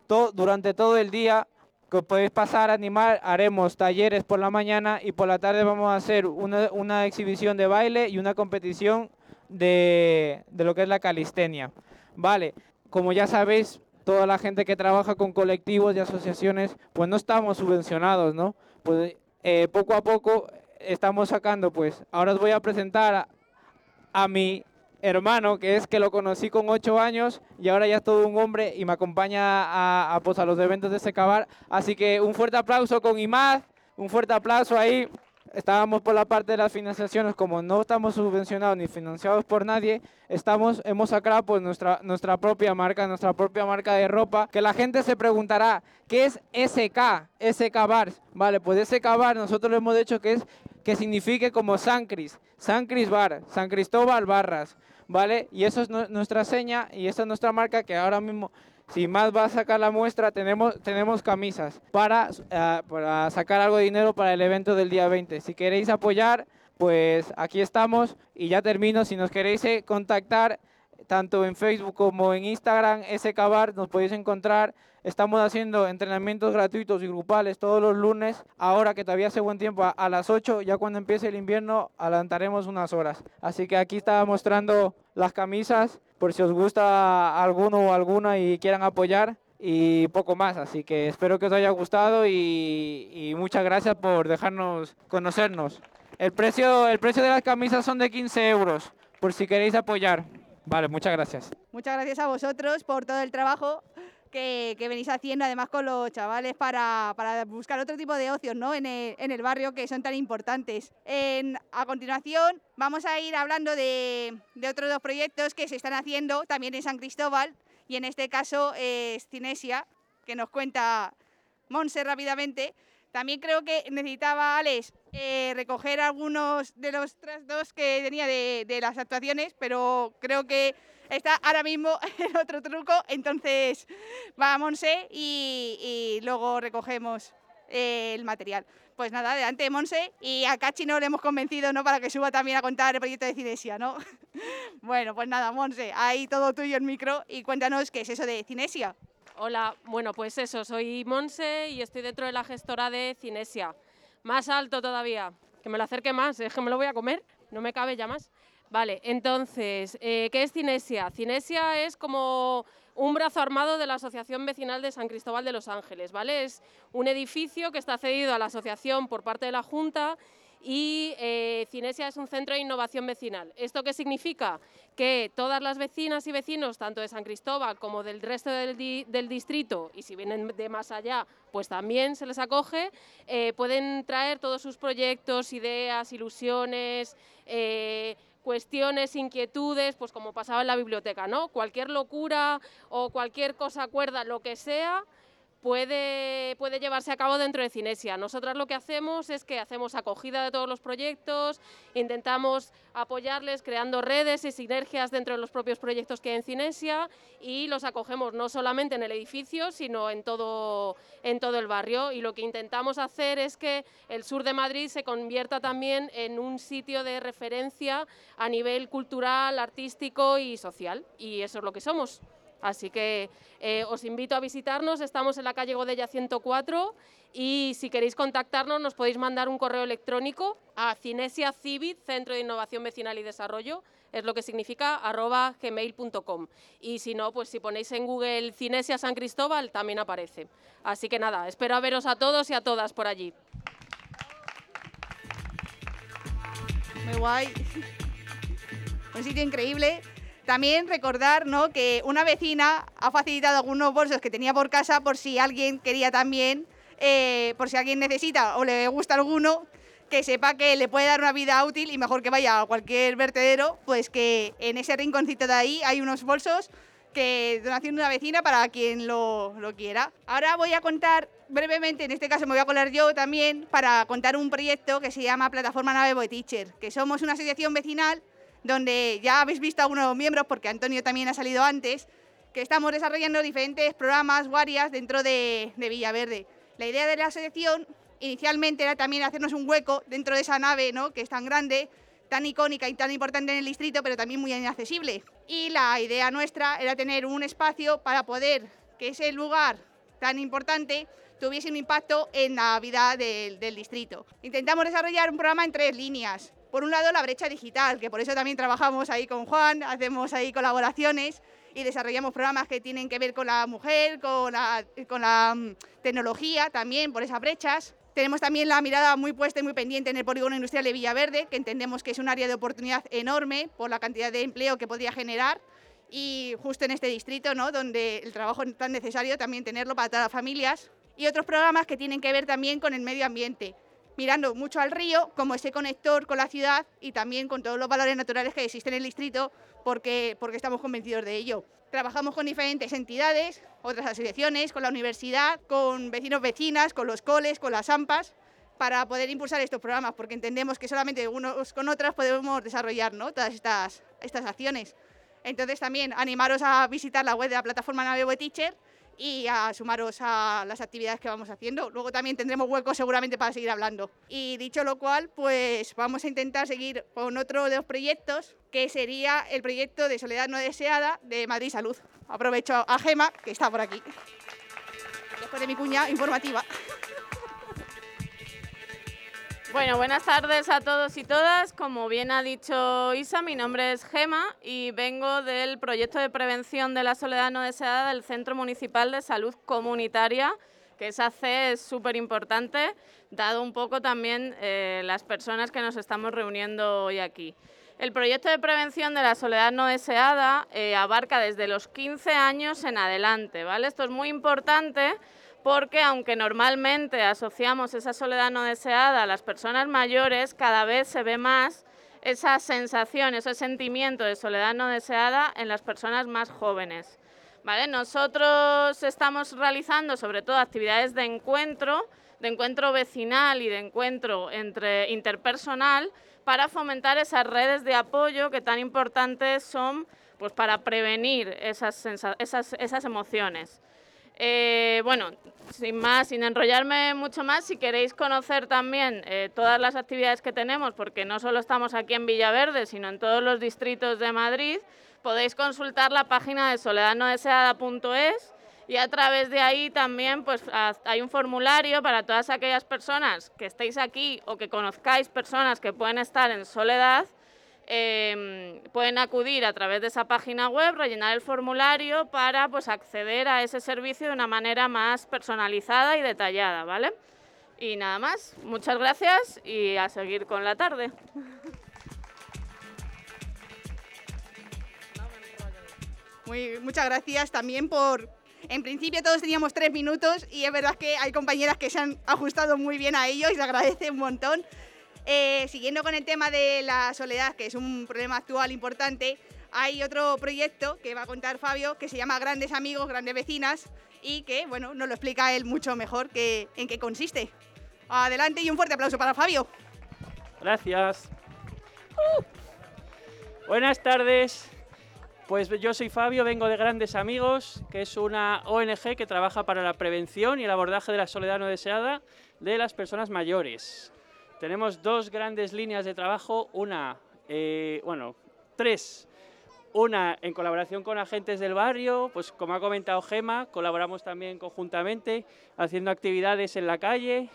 S22: to- durante todo el día que podéis pasar a animar, haremos talleres por la mañana y por la tarde vamos a hacer una, una exhibición de baile y una competición de, de lo que es la calistenia. Vale, como ya sabéis, toda la gente que trabaja con colectivos y asociaciones, pues no estamos subvencionados, ¿no? Pues eh, poco a poco estamos sacando, pues, ahora os voy a presentar a, mi hermano, que es que lo conocí con ocho años y ahora ya es todo un hombre y me acompaña a, a, pues, los eventos de Secabar. Así que un fuerte aplauso con Imad, un fuerte aplauso ahí. Estábamos por la parte de las financiaciones, como no estamos subvencionados ni financiados por nadie, estamos, hemos sacado pues nuestra, nuestra propia marca, nuestra propia marca de ropa, que la gente se preguntará, ¿qué es SK? SK Bars. Vale, pues SK Bar nosotros lo hemos dicho que es que signifique como San Cris, San Cris Bar, San Cristóbal Barras, ¿vale? Y eso es nu- nuestra seña y esa es nuestra marca que ahora mismo, si más va a sacar la muestra, tenemos, tenemos camisas para, eh, para sacar algo de dinero para el evento del día 20. Si queréis apoyar, pues aquí estamos y ya termino. Si nos queréis eh, contactar, tanto en Facebook como en Instagram, SK Bar, nos podéis encontrar. Estamos haciendo entrenamientos gratuitos y grupales todos los lunes. Ahora que todavía hace buen tiempo, a las 8, ya cuando empiece el invierno, adelantaremos unas horas. Así que aquí estaba mostrando las camisas, por si os gusta alguno o alguna y quieran apoyar y poco más. Así que espero que os haya gustado y, muchas gracias por dejarnos conocernos. El precio, el precio de las camisas son de 15 euros, por si queréis apoyar. Vale, muchas gracias.
S4: Muchas gracias a vosotros por todo el trabajo que, que venís haciendo, además con los chavales, para, para buscar otro tipo de ocios ¿no? en, el, en el barrio que son tan importantes. En- a continuación vamos a ir hablando de, de otros dos proyectos que se están haciendo también en San Cristóbal y en este caso es Cinesia, que nos cuenta Monse rápidamente. También creo que necesitaba, Alex, eh, recoger algunos de los trastos que tenía de, de las actuaciones, pero creo que está ahora mismo en otro truco, entonces va y luego recogemos eh, el material. Pues nada, adelante Monse y a Cachi no le hemos convencido ¿no? para que suba también a contar el proyecto de Cinesia, ¿no? bueno, pues nada, Monse, ahí todo tuyo el micro y cuéntanos qué es eso de Cinesia.
S23: Hola, bueno, pues eso, soy Monse y estoy dentro de la gestora de Cinesia. Más alto todavía, que me lo acerque más, es que me lo voy a comer, no me cabe ya más. Vale, entonces, eh, ¿qué es Cinesia? Cinesia es como un brazo armado de la Asociación Vecinal de San Cristóbal de los Ángeles, ¿vale? Es un edificio que está cedido a la asociación por parte de la Junta y eh, Cinesia es un centro de innovación vecinal. ¿Esto qué significa? Que todas las vecinas y vecinos, tanto de San Cristóbal como del resto del, di- del distrito, y si vienen de más allá, pues también se les acoge, eh, pueden traer todos sus proyectos, ideas, ilusiones, cuestiones, inquietudes, pues como pasaba en la biblioteca, ¿no? Cualquier locura o cualquier cosa cuerda, lo que sea, puede, puede llevarse a cabo dentro de Cinesia. Nosotras lo que hacemos es que hacemos acogida de todos los proyectos, intentamos apoyarles creando redes y sinergias dentro de los propios proyectos que hay en Cinesia y los acogemos no solamente en el edificio, sino en todo, en todo el barrio. Y lo que intentamos hacer es que el sur de Madrid se convierta también en un sitio de referencia a nivel cultural, artístico y social. Y eso es lo que somos. Así que eh, os invito a visitarnos, estamos en la calle Godella 104 y si queréis contactarnos nos podéis mandar un correo electrónico a Cinesia Civit, Centro de Innovación Vecinal y Desarrollo, es lo que significa arroba gmail.com. Y si no, pues si ponéis en Google Cinesia San Cristóbal también aparece. Así que nada, espero a veros a todos y a todas por allí.
S4: Muy guay. Un sitio increíble. También recordar ¿no? que una vecina ha facilitado algunos bolsos que tenía por casa por si alguien quería también, eh, por si alguien necesita o le gusta alguno, que sepa que le puede dar una vida útil y mejor que vaya a cualquier vertedero, pues que en ese rinconcito de ahí hay unos bolsos que donación de una vecina para quien lo, lo quiera. Ahora voy a contar brevemente, en este caso me voy a colar yo también, para contar un proyecto que se llama Plataforma Nave Boy Teacher, que somos una asociación vecinal donde ya habéis visto a algunos miembros, porque Antonio también ha salido antes, que estamos desarrollando diferentes programas, guarias dentro de, de Villaverde. La idea de la asociación inicialmente era también hacernos un hueco dentro de esa nave, ¿no? que es tan grande, tan icónica y tan importante en el distrito, pero también muy inaccesible. Y la idea nuestra era tener un espacio para poder que ese lugar tan importante tuviese un impacto en la vida del distrito. Intentamos desarrollar un programa en tres líneas. Por un lado, la brecha digital, que por eso también trabajamos ahí con Juan, hacemos ahí colaboraciones y desarrollamos programas que tienen que ver con la mujer, con la, mm, tecnología también, por esas brechas. Tenemos también la mirada muy puesta y muy pendiente en el polígono industrial de Villaverde, que entendemos que es un área de oportunidad enorme por la cantidad de empleo que podría generar y justo en este distrito, ¿no? donde el trabajo es tan necesario también tenerlo para todas las familias. Y otros programas que tienen que ver también con el medio ambiente, mirando mucho al río como ese conector con la ciudad y también con todos los valores naturales que existen en el distrito porque, porque estamos convencidos de ello. Trabajamos con diferentes entidades, otras asociaciones, con la universidad, con vecinos vecinas, con los coles, con las AMPAs, para poder impulsar estos programas, porque entendemos que solamente unos con otras podemos desarrollar ¿no? todas estas, estas acciones. Entonces también animaros a visitar la web de la plataforma Navego Teacher y a sumaros a las actividades que vamos haciendo. Luego también tendremos hueco seguramente para seguir hablando. Y dicho lo cual, pues vamos a intentar seguir con otro de los proyectos, que sería el proyecto de Soledad No Deseada de Madrid Salud. Aprovecho a Gema, que está por aquí. Después de mi cuña informativa.
S24: Bueno, buenas tardes a todos y todas. Como bien ha dicho Isa, mi nombre es Gema y vengo del proyecto de prevención de la soledad no deseada del Centro Municipal de Salud Comunitaria, que esa C es súper importante, dado un poco también eh, las personas que nos estamos reuniendo hoy aquí. El proyecto de prevención de la soledad no deseada eh, abarca desde los 15 años en adelante, ¿vale? Esto es muy importante porque aunque normalmente asociamos esa soledad no deseada a las personas mayores, cada vez se ve más esa sensación, ese sentimiento de soledad no deseada en las personas más jóvenes. ¿Vale? Nosotros estamos realizando sobre todo actividades de encuentro, de encuentro vecinal y de encuentro entre interpersonal para fomentar esas redes de apoyo que tan importantes son pues, para prevenir esas, esas, esas emociones. Eh, bueno, sin más, sin enrollarme mucho más, si queréis conocer también eh, todas las actividades que tenemos, porque no solo estamos aquí en Villaverde, sino en todos los distritos de Madrid, podéis consultar la página de soledadnodeseada.es y a través de ahí también pues, hay un formulario para todas aquellas personas que estéis aquí o que conozcáis personas que pueden estar en soledad Em, pueden acudir a través de esa página web, rellenar el formulario para pues, acceder a ese servicio de una manera más personalizada y detallada, ¿vale? Y nada más, muchas gracias y a seguir con la tarde.
S4: Muy, muchas gracias también por... En principio todos teníamos tres minutos y es verdad que hay compañeras que se han ajustado muy bien a ello y se agradece un montón. Eh, siguiendo con el tema de la soledad, que es un problema actual importante, hay otro proyecto que va a contar Fabio que se llama Grandes Amigos, Grandes Vecinas y que, bueno, nos lo explica él mucho mejor que, en qué consiste. Adelante y un fuerte aplauso para Fabio.
S25: Gracias. Buenas tardes. Pues yo soy Fabio, vengo de Grandes Amigos, que es una ONG que trabaja para la prevención y el abordaje de la soledad no deseada de las personas mayores. Tenemos dos grandes líneas de trabajo, una, eh, bueno, tres. Una en colaboración con agentes del barrio, pues como ha comentado Gema, colaboramos también conjuntamente haciendo actividades en la calle,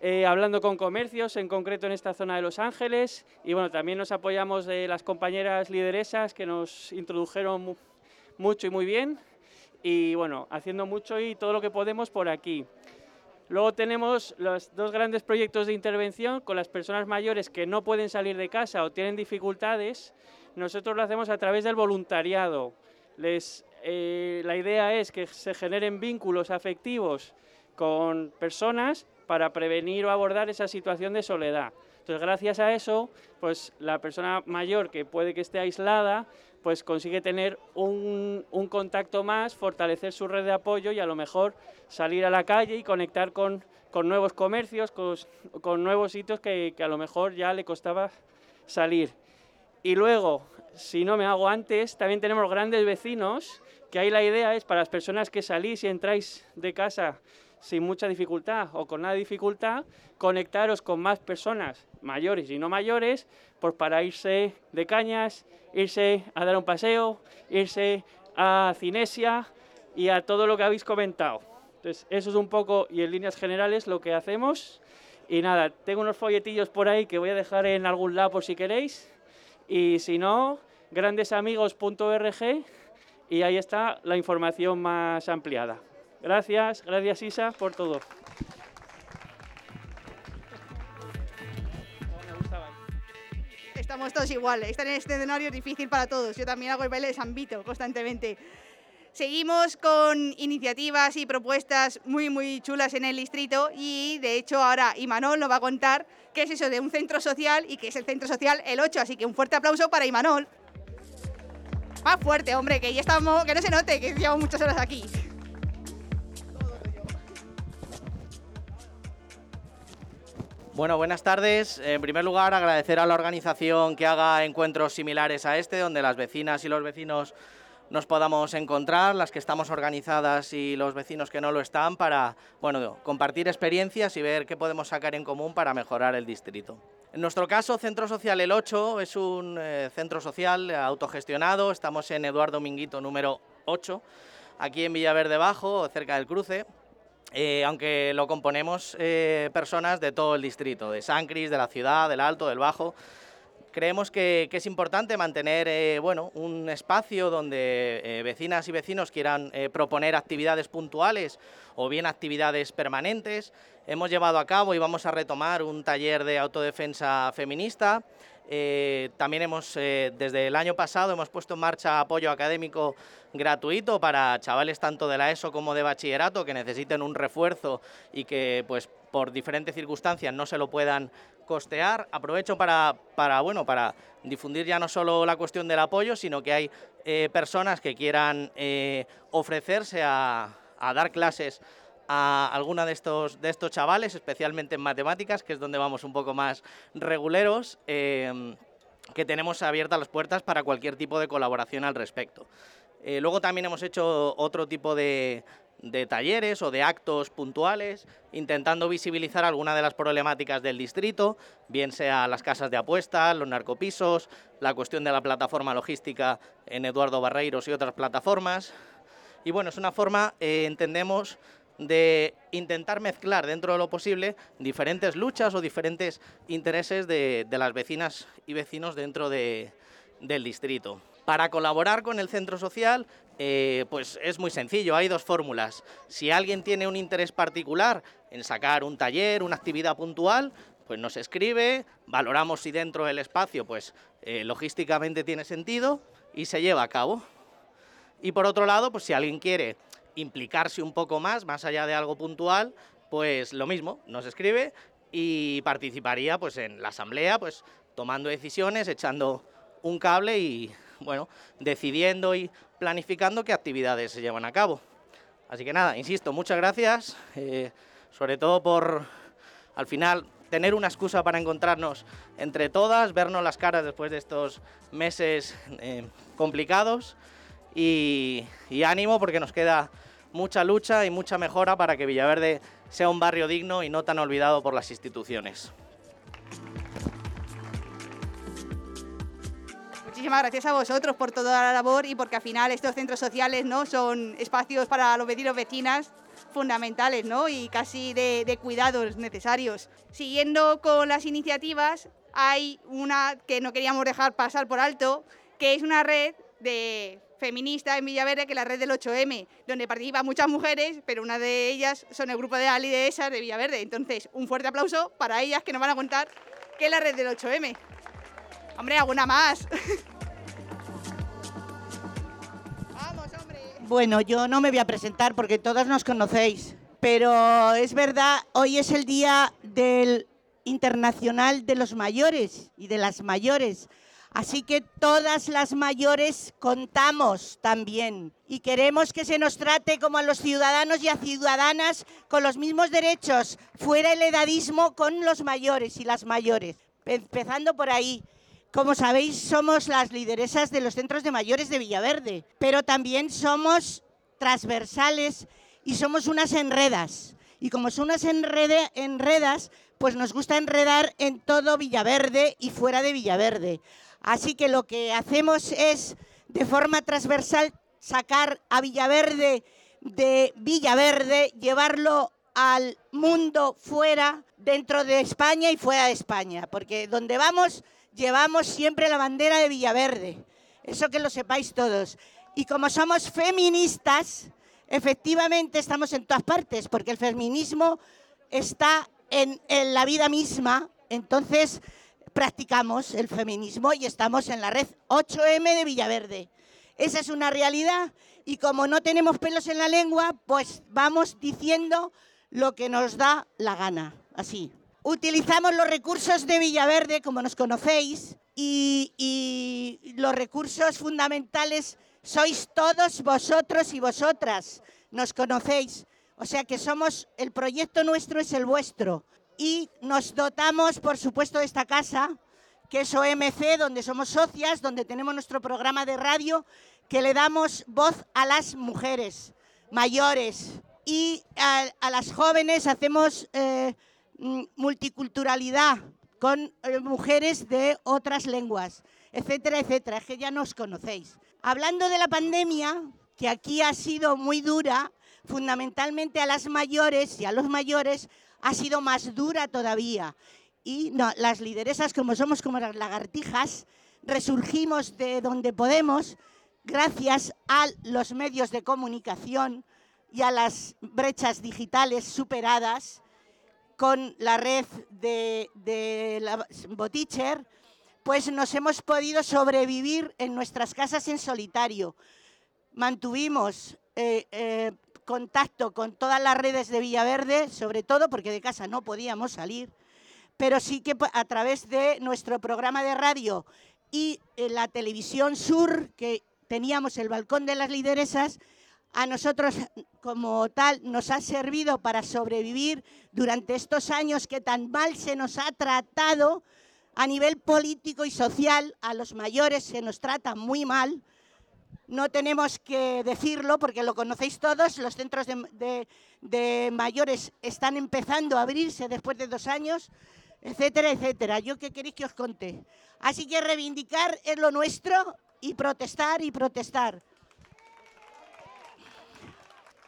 S25: eh, hablando con comercios, en concreto en esta zona de Los Ángeles, y bueno, también nos apoyamos de las compañeras lideresas que nos introdujeron mucho y muy bien, y bueno, haciendo mucho y todo lo que podemos por aquí. Luego tenemos los dos grandes proyectos de intervención con las personas mayores que no pueden salir de casa o tienen dificultades. Nosotros lo hacemos a través del voluntariado. Eh, la idea es que se generen vínculos afectivos con personas para prevenir o abordar esa situación de soledad. Entonces, gracias a eso, pues la persona mayor que puede que esté aislada, pues consigue tener un, contacto más, fortalecer su red de apoyo y a lo mejor salir a la calle y conectar con, nuevos comercios, con, nuevos sitios que, a lo mejor ya le costaba salir. Y luego, si no me hago antes, también tenemos grandes vecinos, que ahí la idea es para las personas que salís y entráis de casa sin mucha dificultad o con nada de dificultad, conectaros con más personas mayores y no mayores, pues para irse de cañas, irse a dar un paseo, irse a Cinesia y a todo lo que habéis comentado. Entonces, eso es un poco y en líneas generales lo que hacemos. Y nada, tengo unos folletillos por ahí que voy a dejar en algún lado por si queréis. Y si no, grandesamigos.org y ahí está la información más ampliada. Gracias, gracias Isa por todo.
S4: Estamos todos iguales. Estar en este escenario es difícil para todos. Yo también hago el baile de San Vito constantemente. Seguimos con iniciativas y propuestas muy, muy chulas en el distrito y de hecho ahora Imanol nos va a contar qué es eso de un centro social y qué es el centro social el 8. Así que un fuerte aplauso para Imanol. Más fuerte, hombre, que ya estamos, que no se note que llevamos muchas horas aquí.
S26: Bueno, buenas tardes. En primer lugar, agradecer a la organización que haga encuentros similares a este, donde las vecinas y los vecinos nos podamos encontrar, las que estamos organizadas y los vecinos que no lo están, para bueno, compartir experiencias y ver qué podemos sacar en común para mejorar el distrito. En nuestro caso, Centro Social El 8 es un eh, centro social autogestionado, estamos en Eduardo Minguito número 8, aquí en Villaverde Bajo, cerca del cruce. Eh, aunque lo componemos eh, personas de todo el distrito, de San Cris, de la ciudad, del Alto, del Bajo. Creemos que, es importante mantener eh, bueno, un espacio donde vecinas y vecinos quieran proponer actividades puntuales o bien actividades permanentes. Hemos llevado a cabo y vamos a retomar un taller de autodefensa feminista. Eh, también hemos, eh, desde el año pasado, hemos puesto en marcha apoyo académico gratuito para chavales tanto de la ESO como de bachillerato que necesiten un refuerzo y que, pues, por diferentes circunstancias no se lo puedan costear. Aprovecho para, bueno, para difundir ya no solo la cuestión del apoyo, sino que hay eh, personas que quieran ofrecerse a, a dar clases a alguna de estos, de estos chavales, especialmente en matemáticas, que es donde vamos un poco más reguleros, eh, que tenemos abiertas las puertas para cualquier tipo de colaboración al respecto. Eh, luego también hemos hecho otro tipo de, de talleres o de actos puntuales, intentando visibilizar alguna de las problemáticas del distrito, bien sea las casas de apuestas, los narcopisos, la cuestión de la plataforma logística en Eduardo Barreiros y otras plataformas. Y bueno, es una forma, eh, entendemos, de intentar mezclar dentro de lo posible diferentes luchas o diferentes intereses de, de las vecinas y vecinos dentro de, del distrito. Para colaborar con el centro social, eh, pues es muy sencillo, hay dos fórmulas. Si alguien tiene un interés particular en sacar un taller, una actividad puntual, pues nos escribe, valoramos si dentro del espacio pues eh, logísticamente tiene sentido y se lleva a cabo. Y por otro lado, pues si alguien quiere implicarse un poco más, más allá de algo puntual, pues lo mismo, nos escribe y participaría pues en la asamblea, pues tomando decisiones, echando un cable y bueno, decidiendo y planificando qué actividades se llevan a cabo. Así que nada, insisto, muchas gracias, eh, sobre todo por al final tener una excusa para encontrarnos entre todas, vernos las caras después de estos meses eh, complicados y, y ánimo porque nos queda mucha lucha y mucha mejora para que Villaverde sea un barrio digno y no tan olvidado por las instituciones.
S4: Muchísimas gracias a vosotros por toda la labor y porque al final estos centros sociales ¿no? son espacios para los vecinos vecinas fundamentales ¿no? y casi de, de cuidados necesarios. Siguiendo con las iniciativas, hay una que no queríamos dejar pasar por alto, que es una red de feminista en Villaverde, que es la red del 8M, donde participan muchas mujeres, pero una de ellas son el grupo de Ali de esas de Villaverde. Entonces, un fuerte aplauso para ellas que nos van a contar qué es la red del 8M. Hombre, alguna más.
S27: Bueno, yo no me voy a presentar porque todas nos conocéis, pero es verdad, hoy es el Día del Internacional de los Mayores y de las Mayores. Así que todas las mayores contamos también y queremos que se nos trate como a los ciudadanos y a ciudadanas con los mismos derechos, fuera el edadismo con los mayores y las mayores. Empezando por ahí. Como sabéis, somos las lideresas de los centros de mayores de Villaverde, pero también somos transversales y somos unas enredas. Y como son unas enredas, pues nos gusta enredar en todo Villaverde y fuera de Villaverde. Así que lo que hacemos es, de forma transversal, sacar a Villaverde de Villaverde, llevarlo al mundo fuera, dentro de España y fuera de España, porque donde vamos llevamos siempre la bandera de Villaverde. Eso que lo sepáis todos. Y como somos feministas, efectivamente estamos en todas partes, porque el feminismo está en, en la vida misma. Entonces, practicamos el feminismo y estamos en la red 8M de Villaverde. Esa es una realidad y como no tenemos pelos en la lengua, pues vamos diciendo lo que nos da la gana, así. Utilizamos los recursos de Villaverde, como nos conocéis, y, y los recursos fundamentales sois todos vosotros y vosotras, nos conocéis. O sea que somos, el proyecto nuestro es el vuestro. Y nos dotamos, por supuesto, de esta casa, que es OMC, donde somos socias, donde tenemos nuestro programa de radio, que le damos voz a las mujeres mayores. Y a, a las jóvenes hacemos eh, multiculturalidad con eh, mujeres de otras lenguas, etcétera, etcétera. Es que ya nos conocéis. Hablando de la pandemia, que aquí ha sido muy dura, fundamentalmente a las mayores y a los mayores, ha sido más dura todavía. Y las lideresas, como somos como las lagartijas, resurgimos de donde podemos gracias a los medios de comunicación y a las brechas digitales superadas con la red de, de la Boticher, pues nos hemos podido sobrevivir en nuestras casas en solitario. Mantuvimos eh, eh, contacto con todas las redes de Villaverde, sobre todo porque de casa no podíamos salir, pero sí que a través de nuestro programa de radio y eh, la televisión sur, que teníamos el balcón de las lideresas, a nosotros como tal nos ha servido para sobrevivir durante estos años que tan mal se nos ha tratado a nivel político y social, a los mayores se nos trata muy mal. No tenemos que decirlo porque lo conocéis todos, los centros de, mayores están empezando a abrirse después de dos años, etcétera, etcétera. ¿Yo qué queréis que os conte? Así que reivindicar es lo nuestro y protestar y protestar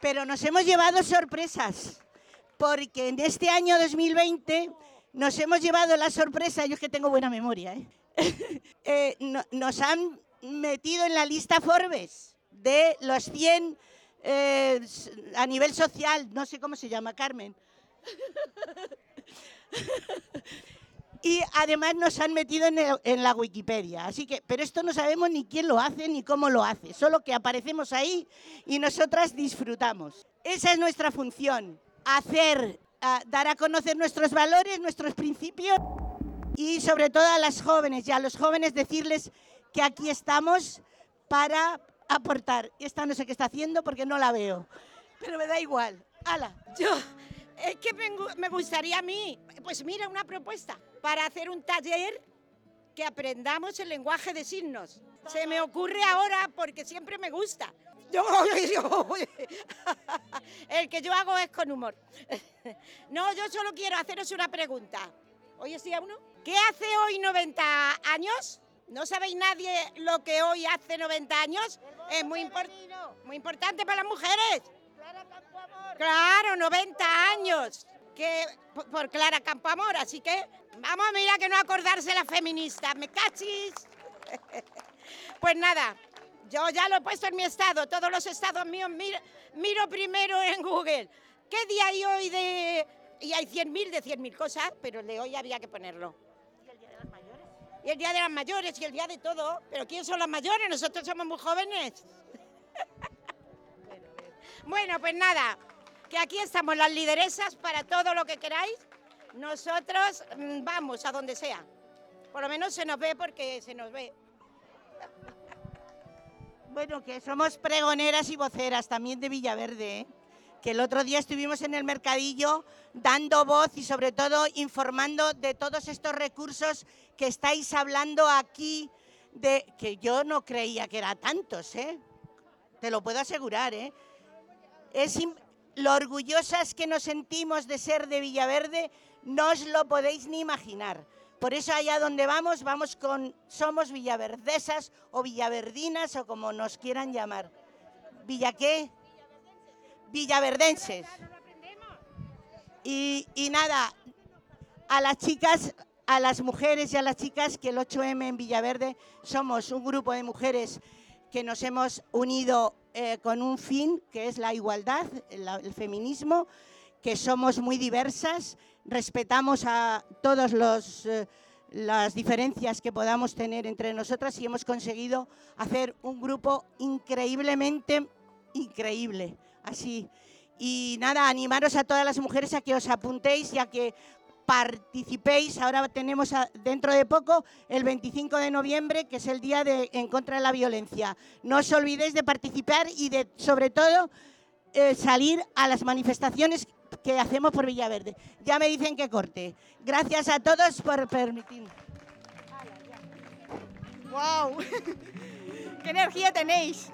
S27: pero nos hemos llevado sorpresas, porque en este año 2020 nos hemos llevado la sorpresa, yo es que tengo buena memoria, ¿eh? Eh, nos han metido en la lista Forbes de los 100 eh, a nivel social, no sé cómo se llama, Carmen. y además nos han metido en, la Wikipedia. Así que, pero esto no sabemos ni quién lo hace ni cómo lo hace, solo que aparecemos ahí y nosotras disfrutamos. Esa es nuestra función, hacer, dar a conocer nuestros valores, nuestros principios y sobre todo a las jóvenes y a los jóvenes decirles que aquí estamos para aportar. Esta no sé qué está haciendo porque no la veo, pero me da igual. ¡Hala!
S28: Yo es que me gustaría a mí, pues mira, una propuesta para hacer un taller que aprendamos el lenguaje de signos. Se me ocurre ahora porque siempre me gusta. el que yo hago es con humor. No, yo solo quiero haceros una pregunta. ¿Hoy es día uno? ¿Qué hace hoy 90 años? ¿No sabéis nadie lo que hoy hace 90 años? Es muy, muy importante para las mujeres. Claro, 90 años. Que, por, Clara Campoamor, así que vamos, mira que no acordarse la feminista, me cachis. pues nada, yo ya lo he puesto en mi estado, todos los estados míos miro, primero en Google. ¿Qué día hay hoy de...? Y hay 100.000 de 100.000 cosas, pero el de hoy había que ponerlo. El día de las mayores y el día de todo. ¿Pero quién son las mayores? Nosotros somos muy jóvenes. bueno, pues nada, que aquí estamos las lideresas para todo lo que queráis. Nosotros mm, vamos a donde sea. Por lo menos se nos ve porque se nos ve.
S27: Bueno, que somos pregoneras y voceras también de Villaverde, ¿eh? Que el otro día estuvimos en el mercadillo dando voz y sobre todo informando de todos estos recursos que estáis hablando aquí, de que yo no creía que eran tantos, ¿eh? te lo puedo asegurar. ¿eh? Es, lo orgullosas que nos sentimos de ser de Villaverde, no os lo podéis ni imaginar. Por eso allá donde vamos, vamos con, somos villaverdesas o villaverdinas o como nos quieran llamar. ¿Villa qué? Villaverdenses. Y, nada, a las chicas, a las mujeres y a las chicas que el 8M en Villaverde somos un grupo de mujeres que nos hemos unido eh, con un fin que es la igualdad, el, feminismo, que somos muy diversas, respetamos a todas eh, las diferencias que podamos tener entre nosotras y hemos conseguido hacer un grupo increíblemente increíble. Así. Y nada, animaros a todas las mujeres a que os apuntéis y a que participéis. Ahora tenemos dentro de poco el 25 de noviembre, que es el día de, en contra de la violencia. No os olvidéis de participar y de, sobre todo, eh, salir a las manifestaciones que hacemos por Villaverde. Ya me dicen que corte. Gracias a todos por permitirme.
S28: ¡Wow! ¡Qué energía tenéis!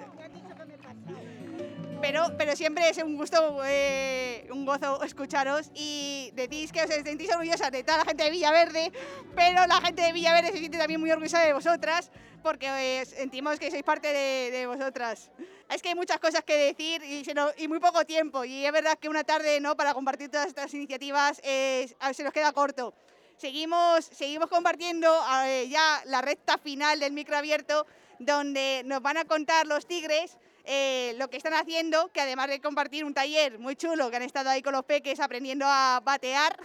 S4: Pero, pero siempre es un gusto, eh, un gozo escucharos y decís que os sentís orgullosas de toda la gente de Villaverde, pero la gente de Villaverde se siente también muy orgullosa de vosotras porque eh, sentimos que sois parte de, de vosotras. Es que hay muchas cosas que decir y, y muy poco tiempo y es verdad que una tarde ¿no? para compartir todas estas iniciativas eh, se nos queda corto. Seguimos, seguimos compartiendo eh, ya la recta final del micro abierto donde nos van a contar los tigres eh, lo que están haciendo, que además de compartir un taller muy chulo, que han estado ahí con los peques aprendiendo a batear,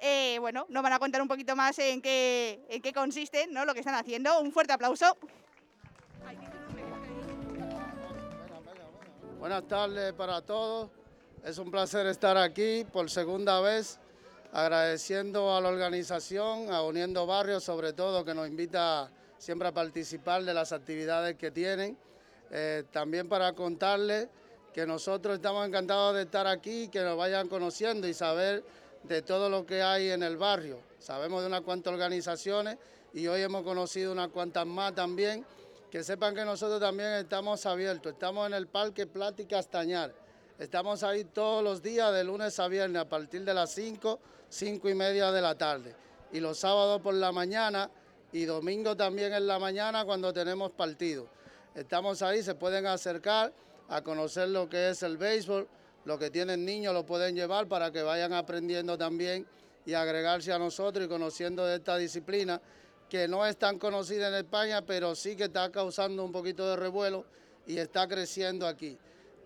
S4: eh, bueno, nos van a contar un poquito más en qué, en qué consiste ¿no? lo que están haciendo. Un fuerte aplauso.
S29: Buenas tardes para todos. Es un placer estar aquí por segunda vez, agradeciendo a la organización, a Uniendo Barrios sobre todo, que nos invita siempre a participar de las actividades que tienen. Eh, también para contarles que nosotros estamos encantados de estar aquí, que nos vayan conociendo y saber de todo lo que hay en el barrio. Sabemos de unas cuantas organizaciones y hoy hemos conocido unas cuantas más también. Que sepan que nosotros también estamos abiertos, estamos en el Parque y Castañar. Estamos ahí todos los días, de lunes a viernes, a partir de las 5, 5 y media de la tarde. Y los sábados por la mañana y domingo también en la mañana cuando tenemos partido. Estamos ahí, se pueden acercar a conocer lo que es el béisbol, lo que tienen niños lo pueden llevar para que vayan aprendiendo también y agregarse a nosotros y conociendo de esta disciplina que no es tan conocida en España, pero sí que está causando un poquito de revuelo y está creciendo aquí.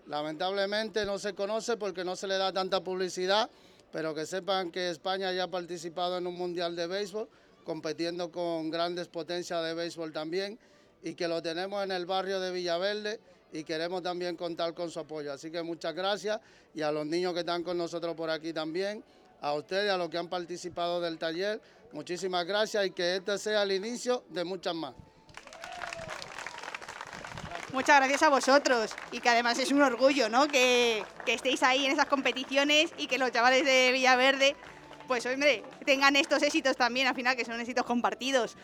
S29: Lamentablemente no se conoce porque no se le da tanta publicidad, pero que sepan que España ya ha participado en un mundial de béisbol, compitiendo con grandes potencias de béisbol también, y que lo tenemos en el barrio de Villaverde y queremos también contar con su apoyo. Así que muchas gracias y a los niños que están con nosotros por aquí también, a ustedes, a los que han participado del taller, muchísimas gracias y que este sea el inicio de muchas más.
S4: Muchas gracias a vosotros y que además es un orgullo, ¿no? Que, que estéis ahí en esas competiciones y que los chavales de Villaverde, pues hombre, tengan estos éxitos también, al final que son éxitos compartidos.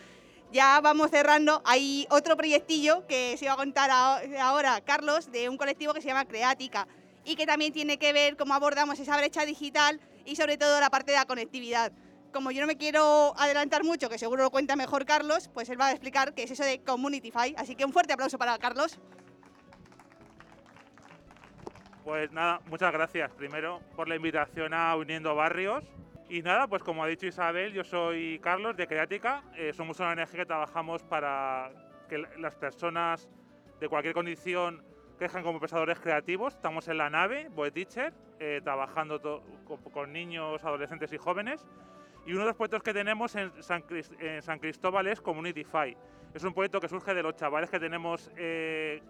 S4: Ya vamos cerrando. Hay otro proyectillo que se va a contar ahora, Carlos, de un colectivo que se llama Creática y que también tiene que ver cómo abordamos esa brecha digital y sobre todo la parte de la conectividad. Como yo no me quiero adelantar mucho, que seguro lo cuenta mejor Carlos, pues él va a explicar qué es eso de Communitify. Así que un fuerte aplauso para Carlos.
S30: Pues nada, muchas gracias primero por la invitación a Uniendo Barrios. Y nada, pues como ha dicho Isabel, yo soy Carlos de Creática. Eh, somos una ONG que trabajamos para que las personas de cualquier condición crezcan como pensadores creativos. Estamos en la nave, Boe Teacher, eh, trabajando con, con niños, adolescentes y jóvenes. Y uno de los proyectos que tenemos en San, en San Cristóbal es Communityfy. Es un proyecto que surge de los chavales que tenemos eh,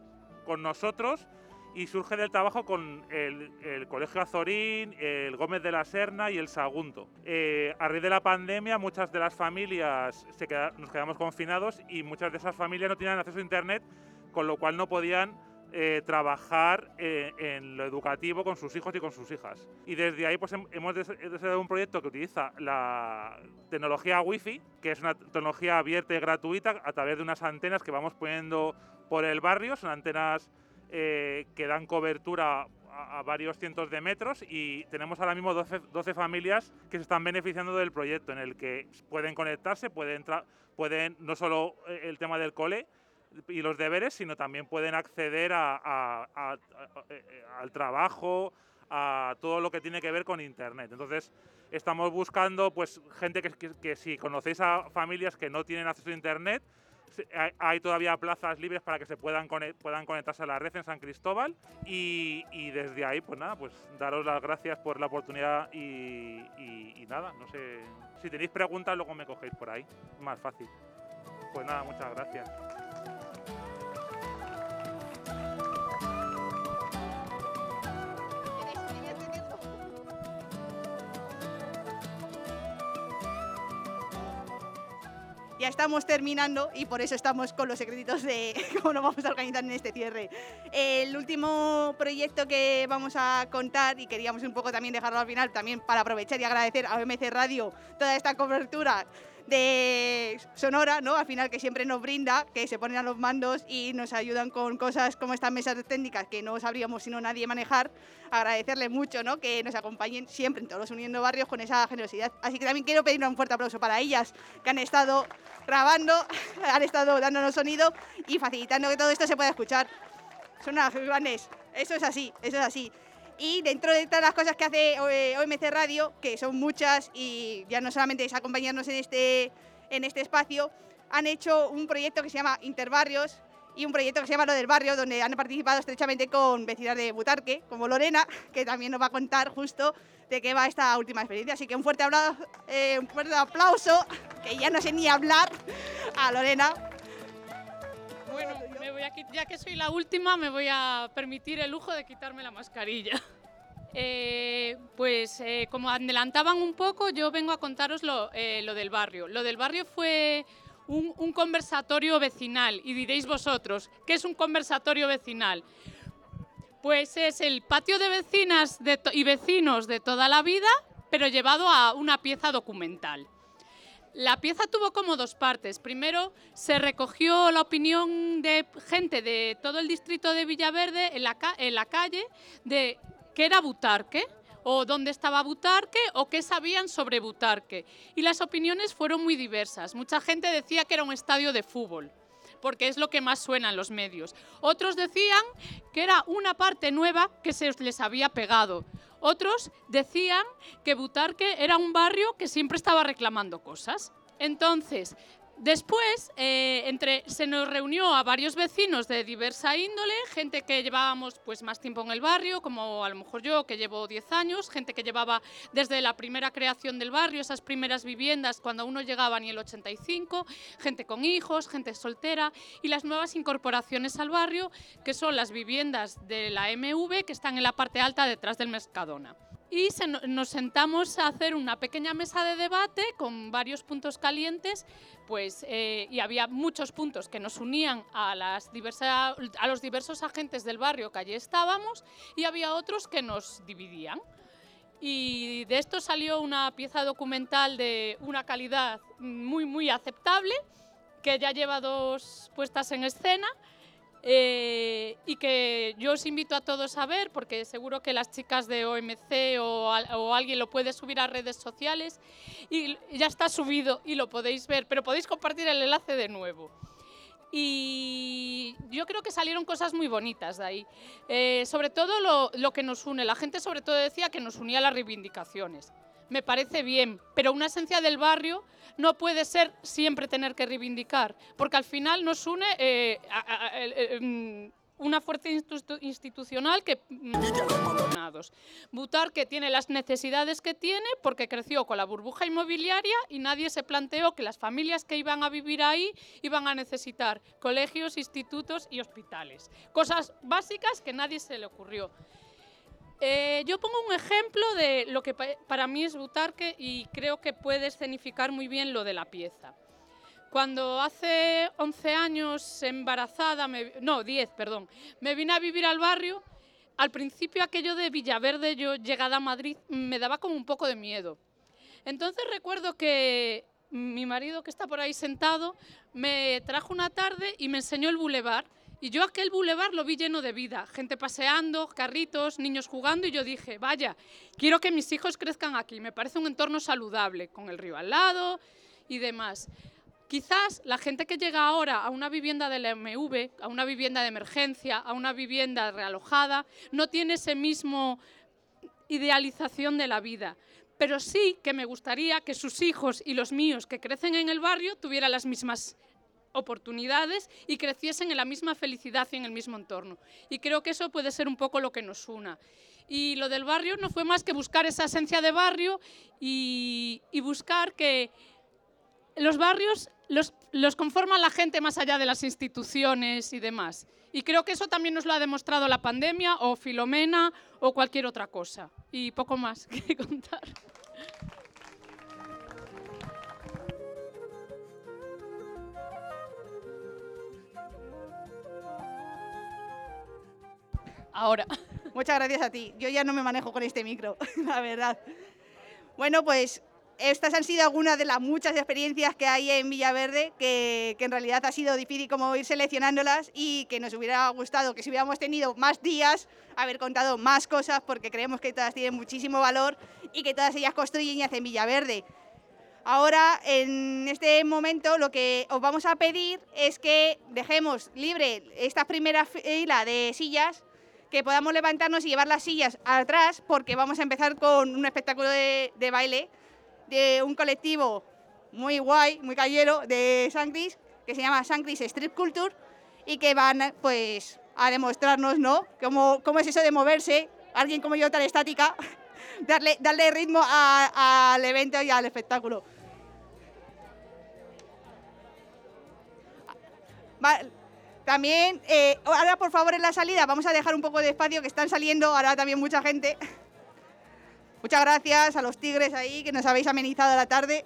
S30: con nosotros y surge del trabajo con el, el Colegio Azorín, el Gómez de la Serna y el Sagunto. Eh, a raíz de la pandemia, muchas de las familias se queda- nos quedamos confinados y muchas de esas familias no tenían acceso a Internet, con lo cual no podían eh, trabajar eh, en lo educativo con sus hijos y con sus hijas. Y desde ahí pues, hem- hemos des- desarrollado un proyecto que utiliza la tecnología Wi-Fi, que es una tecnología abierta y gratuita a través de unas antenas que vamos poniendo por el barrio. Son antenas eh, que dan cobertura a, varios cientos de metros y tenemos ahora mismo 12, 12 familias que se están beneficiando del proyecto en el que pueden conectarse, pueden, pueden no solo eh, el tema del cole, y los deberes, sino también pueden acceder a- a- a- al trabajo, a todo lo que tiene que ver con Internet. Entonces, estamos buscando pues gente que, que- que si conocéis a familias que no tienen acceso a Internet, hay, todavía plazas libres para que se puedan, puedan conectarse a la red en San Cristóbal y, desde ahí, pues nada, pues daros las gracias por la oportunidad y, y- y nada, no sé, si tenéis preguntas luego me cogéis por ahí, más fácil. Pues nada, muchas gracias.
S4: Ya estamos terminando y por eso estamos con los secretitos de cómo nos vamos a organizar en este cierre. El último proyecto que vamos a contar y queríamos un poco también dejarlo al final, también para aprovechar y agradecer a OMC Radio toda esta cobertura de Sonora, ¿no? Al final que siempre nos brinda, que se ponen a los mandos y nos ayudan con cosas como estas mesas técnicas que no sabríamos sino nadie manejar. Agradecerles mucho, ¿no? Que nos acompañen siempre en todos los Uniendo Barrios con esa generosidad. Así que también quiero pedir un fuerte aplauso para ellas, que han estado grabando, han estado dándonos sonido y facilitando que todo esto se pueda escuchar. Son unas grandes, eso es así, eso es así. Y dentro de todas las cosas que hace eh, OMC Radio, que son muchas y ya no solamente es acompañarnos en este, en este espacio, han hecho un proyecto que se llama Interbarrios y un proyecto que se llama Lo del Barrio, donde han participado estrechamente con vecinas de Butarque, como Lorena, que también nos va a contar justo de qué va esta última experiencia. Así que un fuerte, eh, un fuerte aplauso, que ya no sé ni hablar, a Lorena.
S31: Bueno, me voy a, ya que soy la última, me voy a permitir el lujo de quitarme la mascarilla. Eh, pues eh, como adelantaban un poco, yo vengo a contaros lo, eh, del barrio. Lo del barrio fue un, conversatorio vecinal y diréis vosotros, ¿qué es un conversatorio vecinal? Pues es el patio de vecinas y vecinos de toda la vida, pero llevado a una pieza documental. La pieza tuvo como dos partes. Primero se recogió la opinión de gente de todo el distrito de Villaverde en la, en la calle de qué era Butarque o dónde estaba Butarque o qué sabían sobre Butarque. Y las opiniones fueron muy diversas. Mucha gente decía que era un estadio de fútbol porque es lo que más suena en los medios. Otros decían que era una parte nueva que se les había pegado. Otros decían que Butarque era un barrio que siempre estaba reclamando cosas. Entonces, Después, eh, entre, se nos reunió a varios vecinos de diversa índole, gente que llevábamos pues, más tiempo en el barrio, como a lo mejor yo, que llevo 10 años, gente que llevaba desde la primera creación del barrio, esas primeras viviendas, cuando uno llegaba ni el 85, gente con hijos, gente soltera, y las nuevas incorporaciones al barrio, que son las viviendas de la MV, que están en la parte alta detrás del Mercadona y se, nos sentamos a hacer una pequeña mesa de debate con varios puntos calientes, pues, eh, y había muchos puntos que nos unían a, las diversa, a los diversos agentes del barrio que allí estábamos y había otros que nos dividían. Y de esto salió una pieza documental de una calidad muy, muy aceptable, que ya lleva dos puestas en escena eh, y que yo os invito a todos a ver, porque seguro que las chicas de OMC o, o, alguien lo puede subir a redes sociales y ya está subido y lo podéis ver, pero podéis compartir el enlace de nuevo. Y yo creo que salieron cosas muy bonitas de ahí. Eh, sobre todo lo, lo que nos une. La gente sobre todo decía que nos unía las reivindicaciones me parece bien, pero una esencia del barrio no puede ser siempre tener que reivindicar, porque al final nos une eh, mm, una fuerza institucional que Butar que tiene las necesidades que tiene porque creció con la burbuja inmobiliaria y nadie se planteó que las familias que iban a vivir ahí iban a necesitar colegios, institutos y hospitales. Cosas básicas que nadie se le ocurrió. Eh, yo pongo un ejemplo de lo que para mí es Butarque y creo que puede escenificar muy bien lo de la pieza. Cuando hace 11 años embarazada, me, no, 10, perdón, me vine a vivir al barrio, al principio aquello de Villaverde, yo llegada a Madrid, me daba como un poco de miedo. Entonces recuerdo que mi marido, que está por ahí sentado, me trajo una tarde y me enseñó el bulevar y yo aquel bulevar lo vi lleno de vida, gente paseando, carritos, niños jugando y yo dije, vaya, quiero que mis hijos crezcan aquí, me parece un entorno saludable, con el río al lado y demás. Quizás la gente que llega ahora a una vivienda de la MV, a una vivienda de emergencia, a una vivienda realojada, no tiene ese mismo idealización de la vida. Pero sí que me gustaría que sus hijos y los míos que crecen en el barrio tuvieran las mismas oportunidades y creciesen en la misma felicidad y en el mismo entorno. Y creo que eso puede ser un poco lo que nos una. Y lo del barrio no fue más que buscar esa esencia de barrio y, y buscar que los barrios los, los conforman la gente más allá de las instituciones y demás. Y creo que eso también nos lo ha demostrado la pandemia o Filomena o cualquier otra cosa. Y poco más que contar. Ahora.
S4: Muchas gracias a ti. Yo ya no me manejo con este micro, la verdad. Bueno, pues estas han sido algunas de las muchas experiencias que hay en Villaverde, que, que en realidad ha sido difícil como ir seleccionándolas y que nos hubiera gustado que si hubiéramos tenido más días, haber contado más cosas, porque creemos que todas tienen muchísimo valor y que todas ellas construyen y hacen Villaverde. Ahora, en este momento, lo que os vamos a pedir es que dejemos libre esta primera fila de sillas, que podamos levantarnos y llevar las sillas atrás, porque vamos a empezar con un espectáculo de, baile de un colectivo muy guay, muy callero de San Cris, que se llama San Cris Street Culture, y que van pues a demostrarnos, ¿no? Cómo, cómo es eso de moverse, alguien como yo tan estática, darle, darle ritmo al evento y al espectáculo. También, eh, ahora por favor en la salida vamos a dejar un poco de espacio que están saliendo ahora también mucha gente. Muchas gracias a los tigres ahí que nos habéis amenizado la tarde.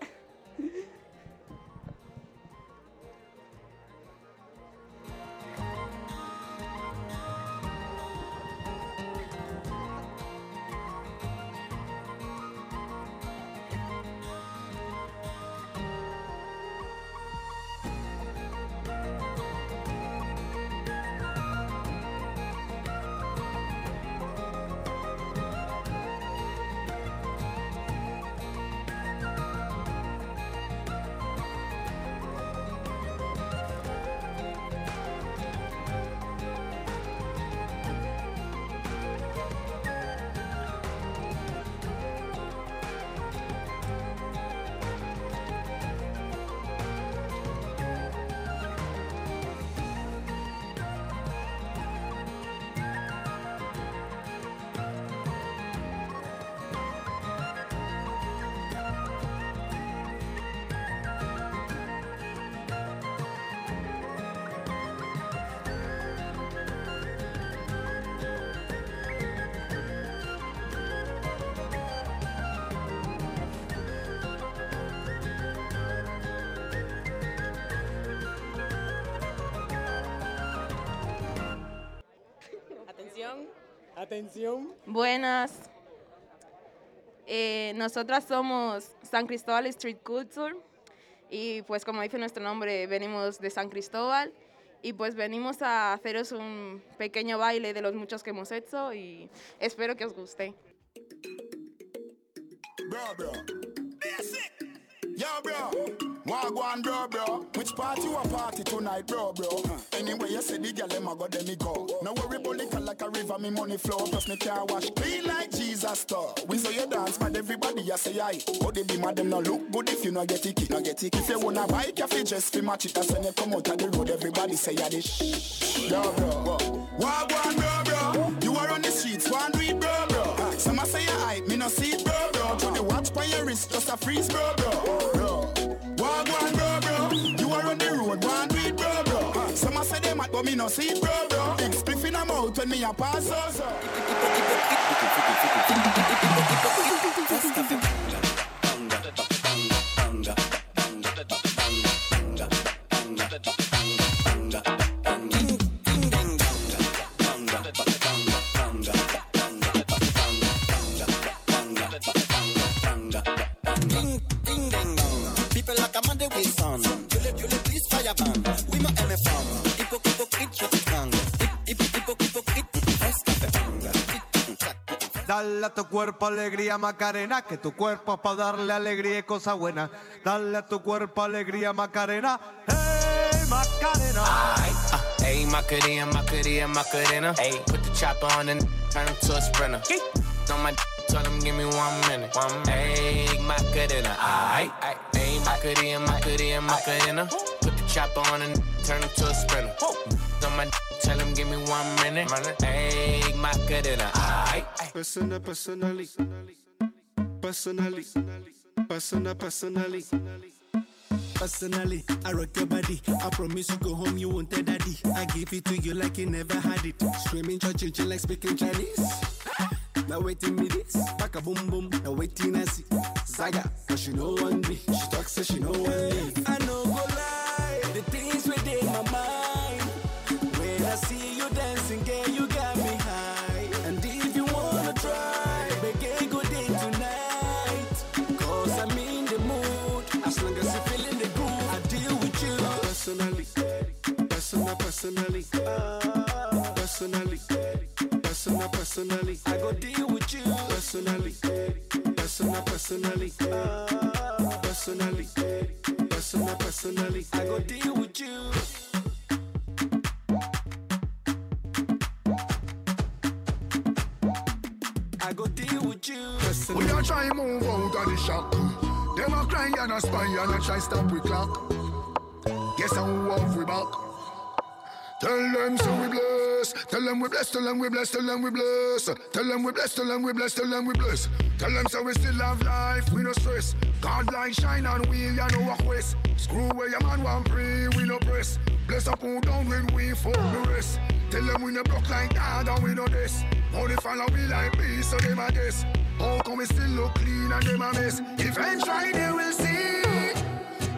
S32: Atención.
S33: Buenas. Eh, nosotras somos San Cristóbal Street Culture y pues como dice nuestro nombre venimos de San Cristóbal y pues venimos a haceros un pequeño baile de los muchos que hemos hecho y espero que os guste.
S34: Yo, bro. Wagwan, bro, bro. Which party you a party tonight, bro, bro? Anyway, you say the girl them a go, then me go. No worry liquor like a river, me money flow. Plus me car wash clean like Jesus store. We say you dance, but everybody you say aye. But oh, they be mad them no look good if you no get ticket, no get it. If you wanna buy coffee, just fi match it. That's when you come out of the road, everybody say ya this. Bro, bro. Wagwan, bro, bro. You are on the streets, one do it, bro, bro. Some a say you hype, me no see it, bro, wrist, just a freeze, bro, bro. Bro. Wagwan, bro, bro. You are on the road, one it, bro, bro. Some a say they mad, but me no see bro, bro. Big spliff in when me a pass, so, so.
S35: Dale a tu cuerpo alegría Macarena, que tu cuerpo es para darle alegría y cosa buena. Dale a tu cuerpo alegría Macarena. Hey Macarena.
S36: Hey, Macarena, Macarena, Macarena. Hey, put the chopper on and turn him to a sprinter. On my tell him give me one minute. One minute. Hey, Macarena. Aight. Hey, Macarena, Macarena, Macarena. Put the chopper on and turn him to a sprinter. On my tell him give me one minute. Hey, Macarena. Aight, aight.
S37: Persona, personally. Personally. Persona, personally. Personally, I rock your body. I promise you go home, you won't tell daddy. I give it to you like you never had it. Screaming, church, like speaking Chinese. Now waiting me this, back a boom boom. Now waiting I see Zaga, cause she know one me. She talks so she know one me. I know go lie, try
S34: stop we clock. Guess how off we back. Tell them so we bless. Tell them we bless. Tell them we bless. Tell them we bless. Tell them we bless. Tell them we bless. Tell them we bless. Tell them so we still have life. We no stress. God light shine on we and no walk west. Screw where your man want pray. We no press. Bless up who down when we fuck the rest. Tell them we no broke like God and we no this. Only follow we like me so them a guess. How come we still look clean and them a mess? Eventually they will see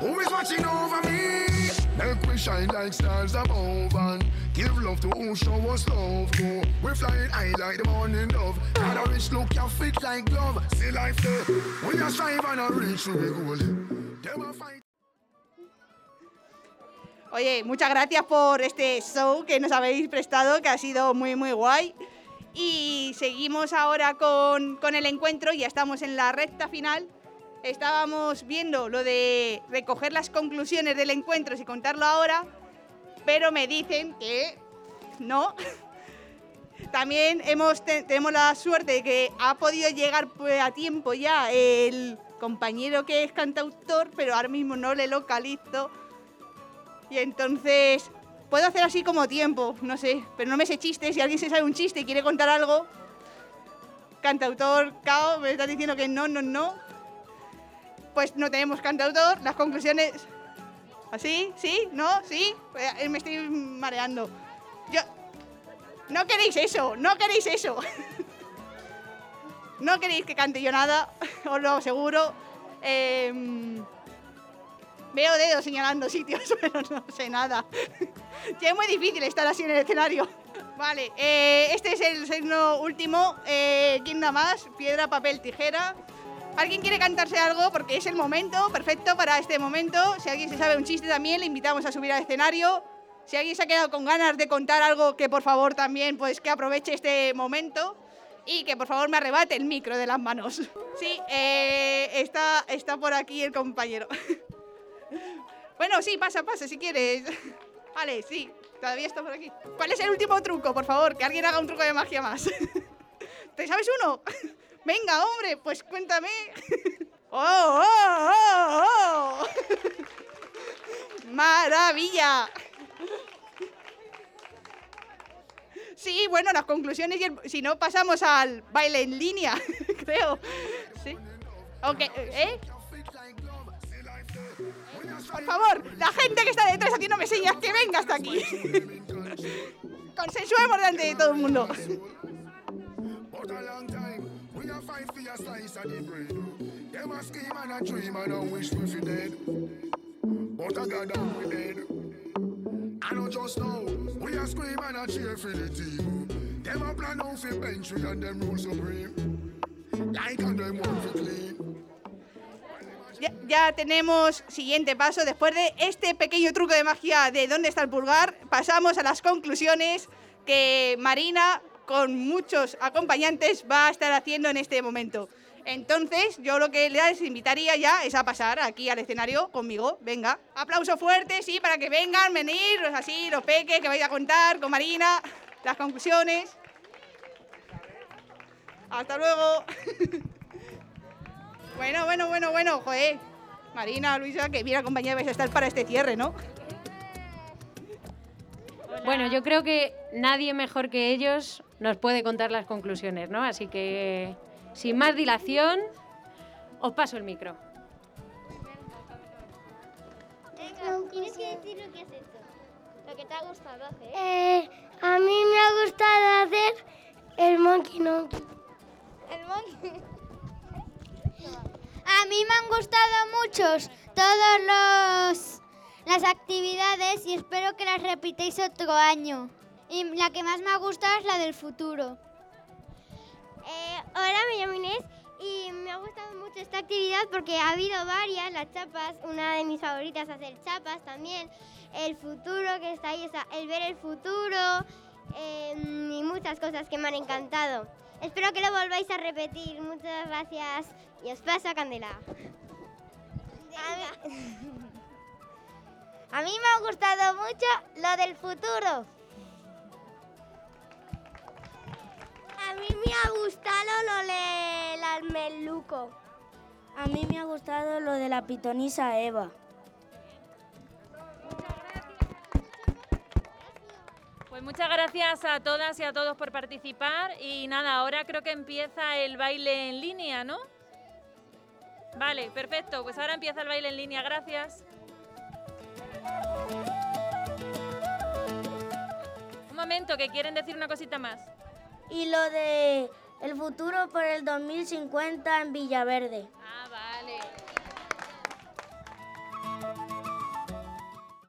S34: who is watching over me. Make we shine like stars above give love to who show us love. Go, flying high like the morning dove. A look, fit like glove. See life there. We strive and a reach to the goal.
S4: Oye, muchas gracias por este show que nos habéis prestado, que ha sido muy, muy guay. Y seguimos ahora con, con el encuentro, ya estamos en la recta final. Estábamos viendo lo de recoger las conclusiones del encuentro y contarlo ahora, pero me dicen que no. También hemos, te- tenemos la suerte de que ha podido llegar pues, a tiempo ya el compañero que es cantautor, pero ahora mismo no le localizo. Y entonces puedo hacer así como tiempo, no sé, pero no me sé chistes. Si alguien se sabe un chiste y quiere contar algo, cantautor Cao, me estás diciendo que no, no, no. Pues no tenemos cantautor. Las conclusiones. ¿Así? ¿Sí? ¿No? ¿Sí? Eh, Me estoy mareando. Yo. No queréis eso, no queréis eso. no queréis que cante yo nada, os lo aseguro. Em, Veo dedos señalando sitios, pero no sé nada. ya es muy difícil estar así en el escenario. Vale, eh, este es el signo último. Eh, ¿Quién da más? Piedra, papel, tijera. ¿Alguien quiere cantarse algo? Porque es el momento perfecto para este momento. Si alguien se sabe un chiste también, le invitamos a subir al escenario. Si alguien se ha quedado con ganas de contar algo, que por favor también, pues que aproveche este momento y que por favor me arrebate el micro de las manos. Sí, eh, está, está por aquí el compañero. Bueno, sí, pasa, pasa, si quieres. Vale, sí, todavía está por aquí. ¿Cuál es el último truco, por favor? Que alguien haga un truco de magia más. ¿Te sabes uno? Venga, hombre, pues cuéntame. ¡Oh, oh, oh, oh! ¡Maravilla! Sí, bueno, las conclusiones y si no pasamos al baile en línea, creo. Sí. Aunque, ¿eh? Por favor, la gente que está detrás haciéndome señas, que venga hasta aquí. Consensuemos delante de todo el mundo.
S34: But I got we. I just we scream and cheer for the plan
S4: ya tenemos siguiente paso. Después de este pequeño truco de magia de dónde está el pulgar, pasamos a las conclusiones que Marina, con muchos acompañantes, va a estar haciendo en este momento. Entonces, yo lo que les invitaría ya es a pasar aquí al escenario conmigo. Venga, aplauso fuerte, sí, para que vengan, venir, así, los peques que vais a contar con Marina, las conclusiones. Hasta luego. Bueno, bueno, bueno, bueno. Marina, Luisa, que bien acompañada vais a estar para este cierre, ¿no?
S38: Bueno, yo creo que nadie mejor que ellos nos puede contar las conclusiones, ¿no? Así que, sin más dilación, os paso el micro.
S39: Tienes que decir lo que has hecho. Lo que te ha gustado hacer.
S40: Eh, a mí me ha gustado hacer el monkey monkey.
S39: El monkey. A mí me han gustado muchos todos los las actividades y espero que las repitéis otro año. Y la que más me ha gustado es la del futuro.
S40: Eh, hola, me llamo Inés y me ha gustado mucho esta actividad porque ha habido varias, las chapas, una de mis favoritas hacer chapas también, el futuro que está ahí, el ver el futuro eh, y muchas cosas que me han encantado. Espero que lo volváis a repetir. Muchas gracias. Y os paso a Candela.
S41: A mí, a mí me ha gustado mucho lo del futuro.
S40: A mí me ha gustado lo del almeluco.
S42: A mí me ha gustado lo de la pitonisa Eva.
S1: Pues muchas gracias a todas y a todos por participar y nada, ahora creo que empieza el baile en línea, ¿no? Vale, perfecto, pues ahora empieza el baile en línea, gracias. Un momento, que quieren decir una cosita más.
S42: Y lo de el futuro por el 2050 en Villaverde.
S1: Ah, vale.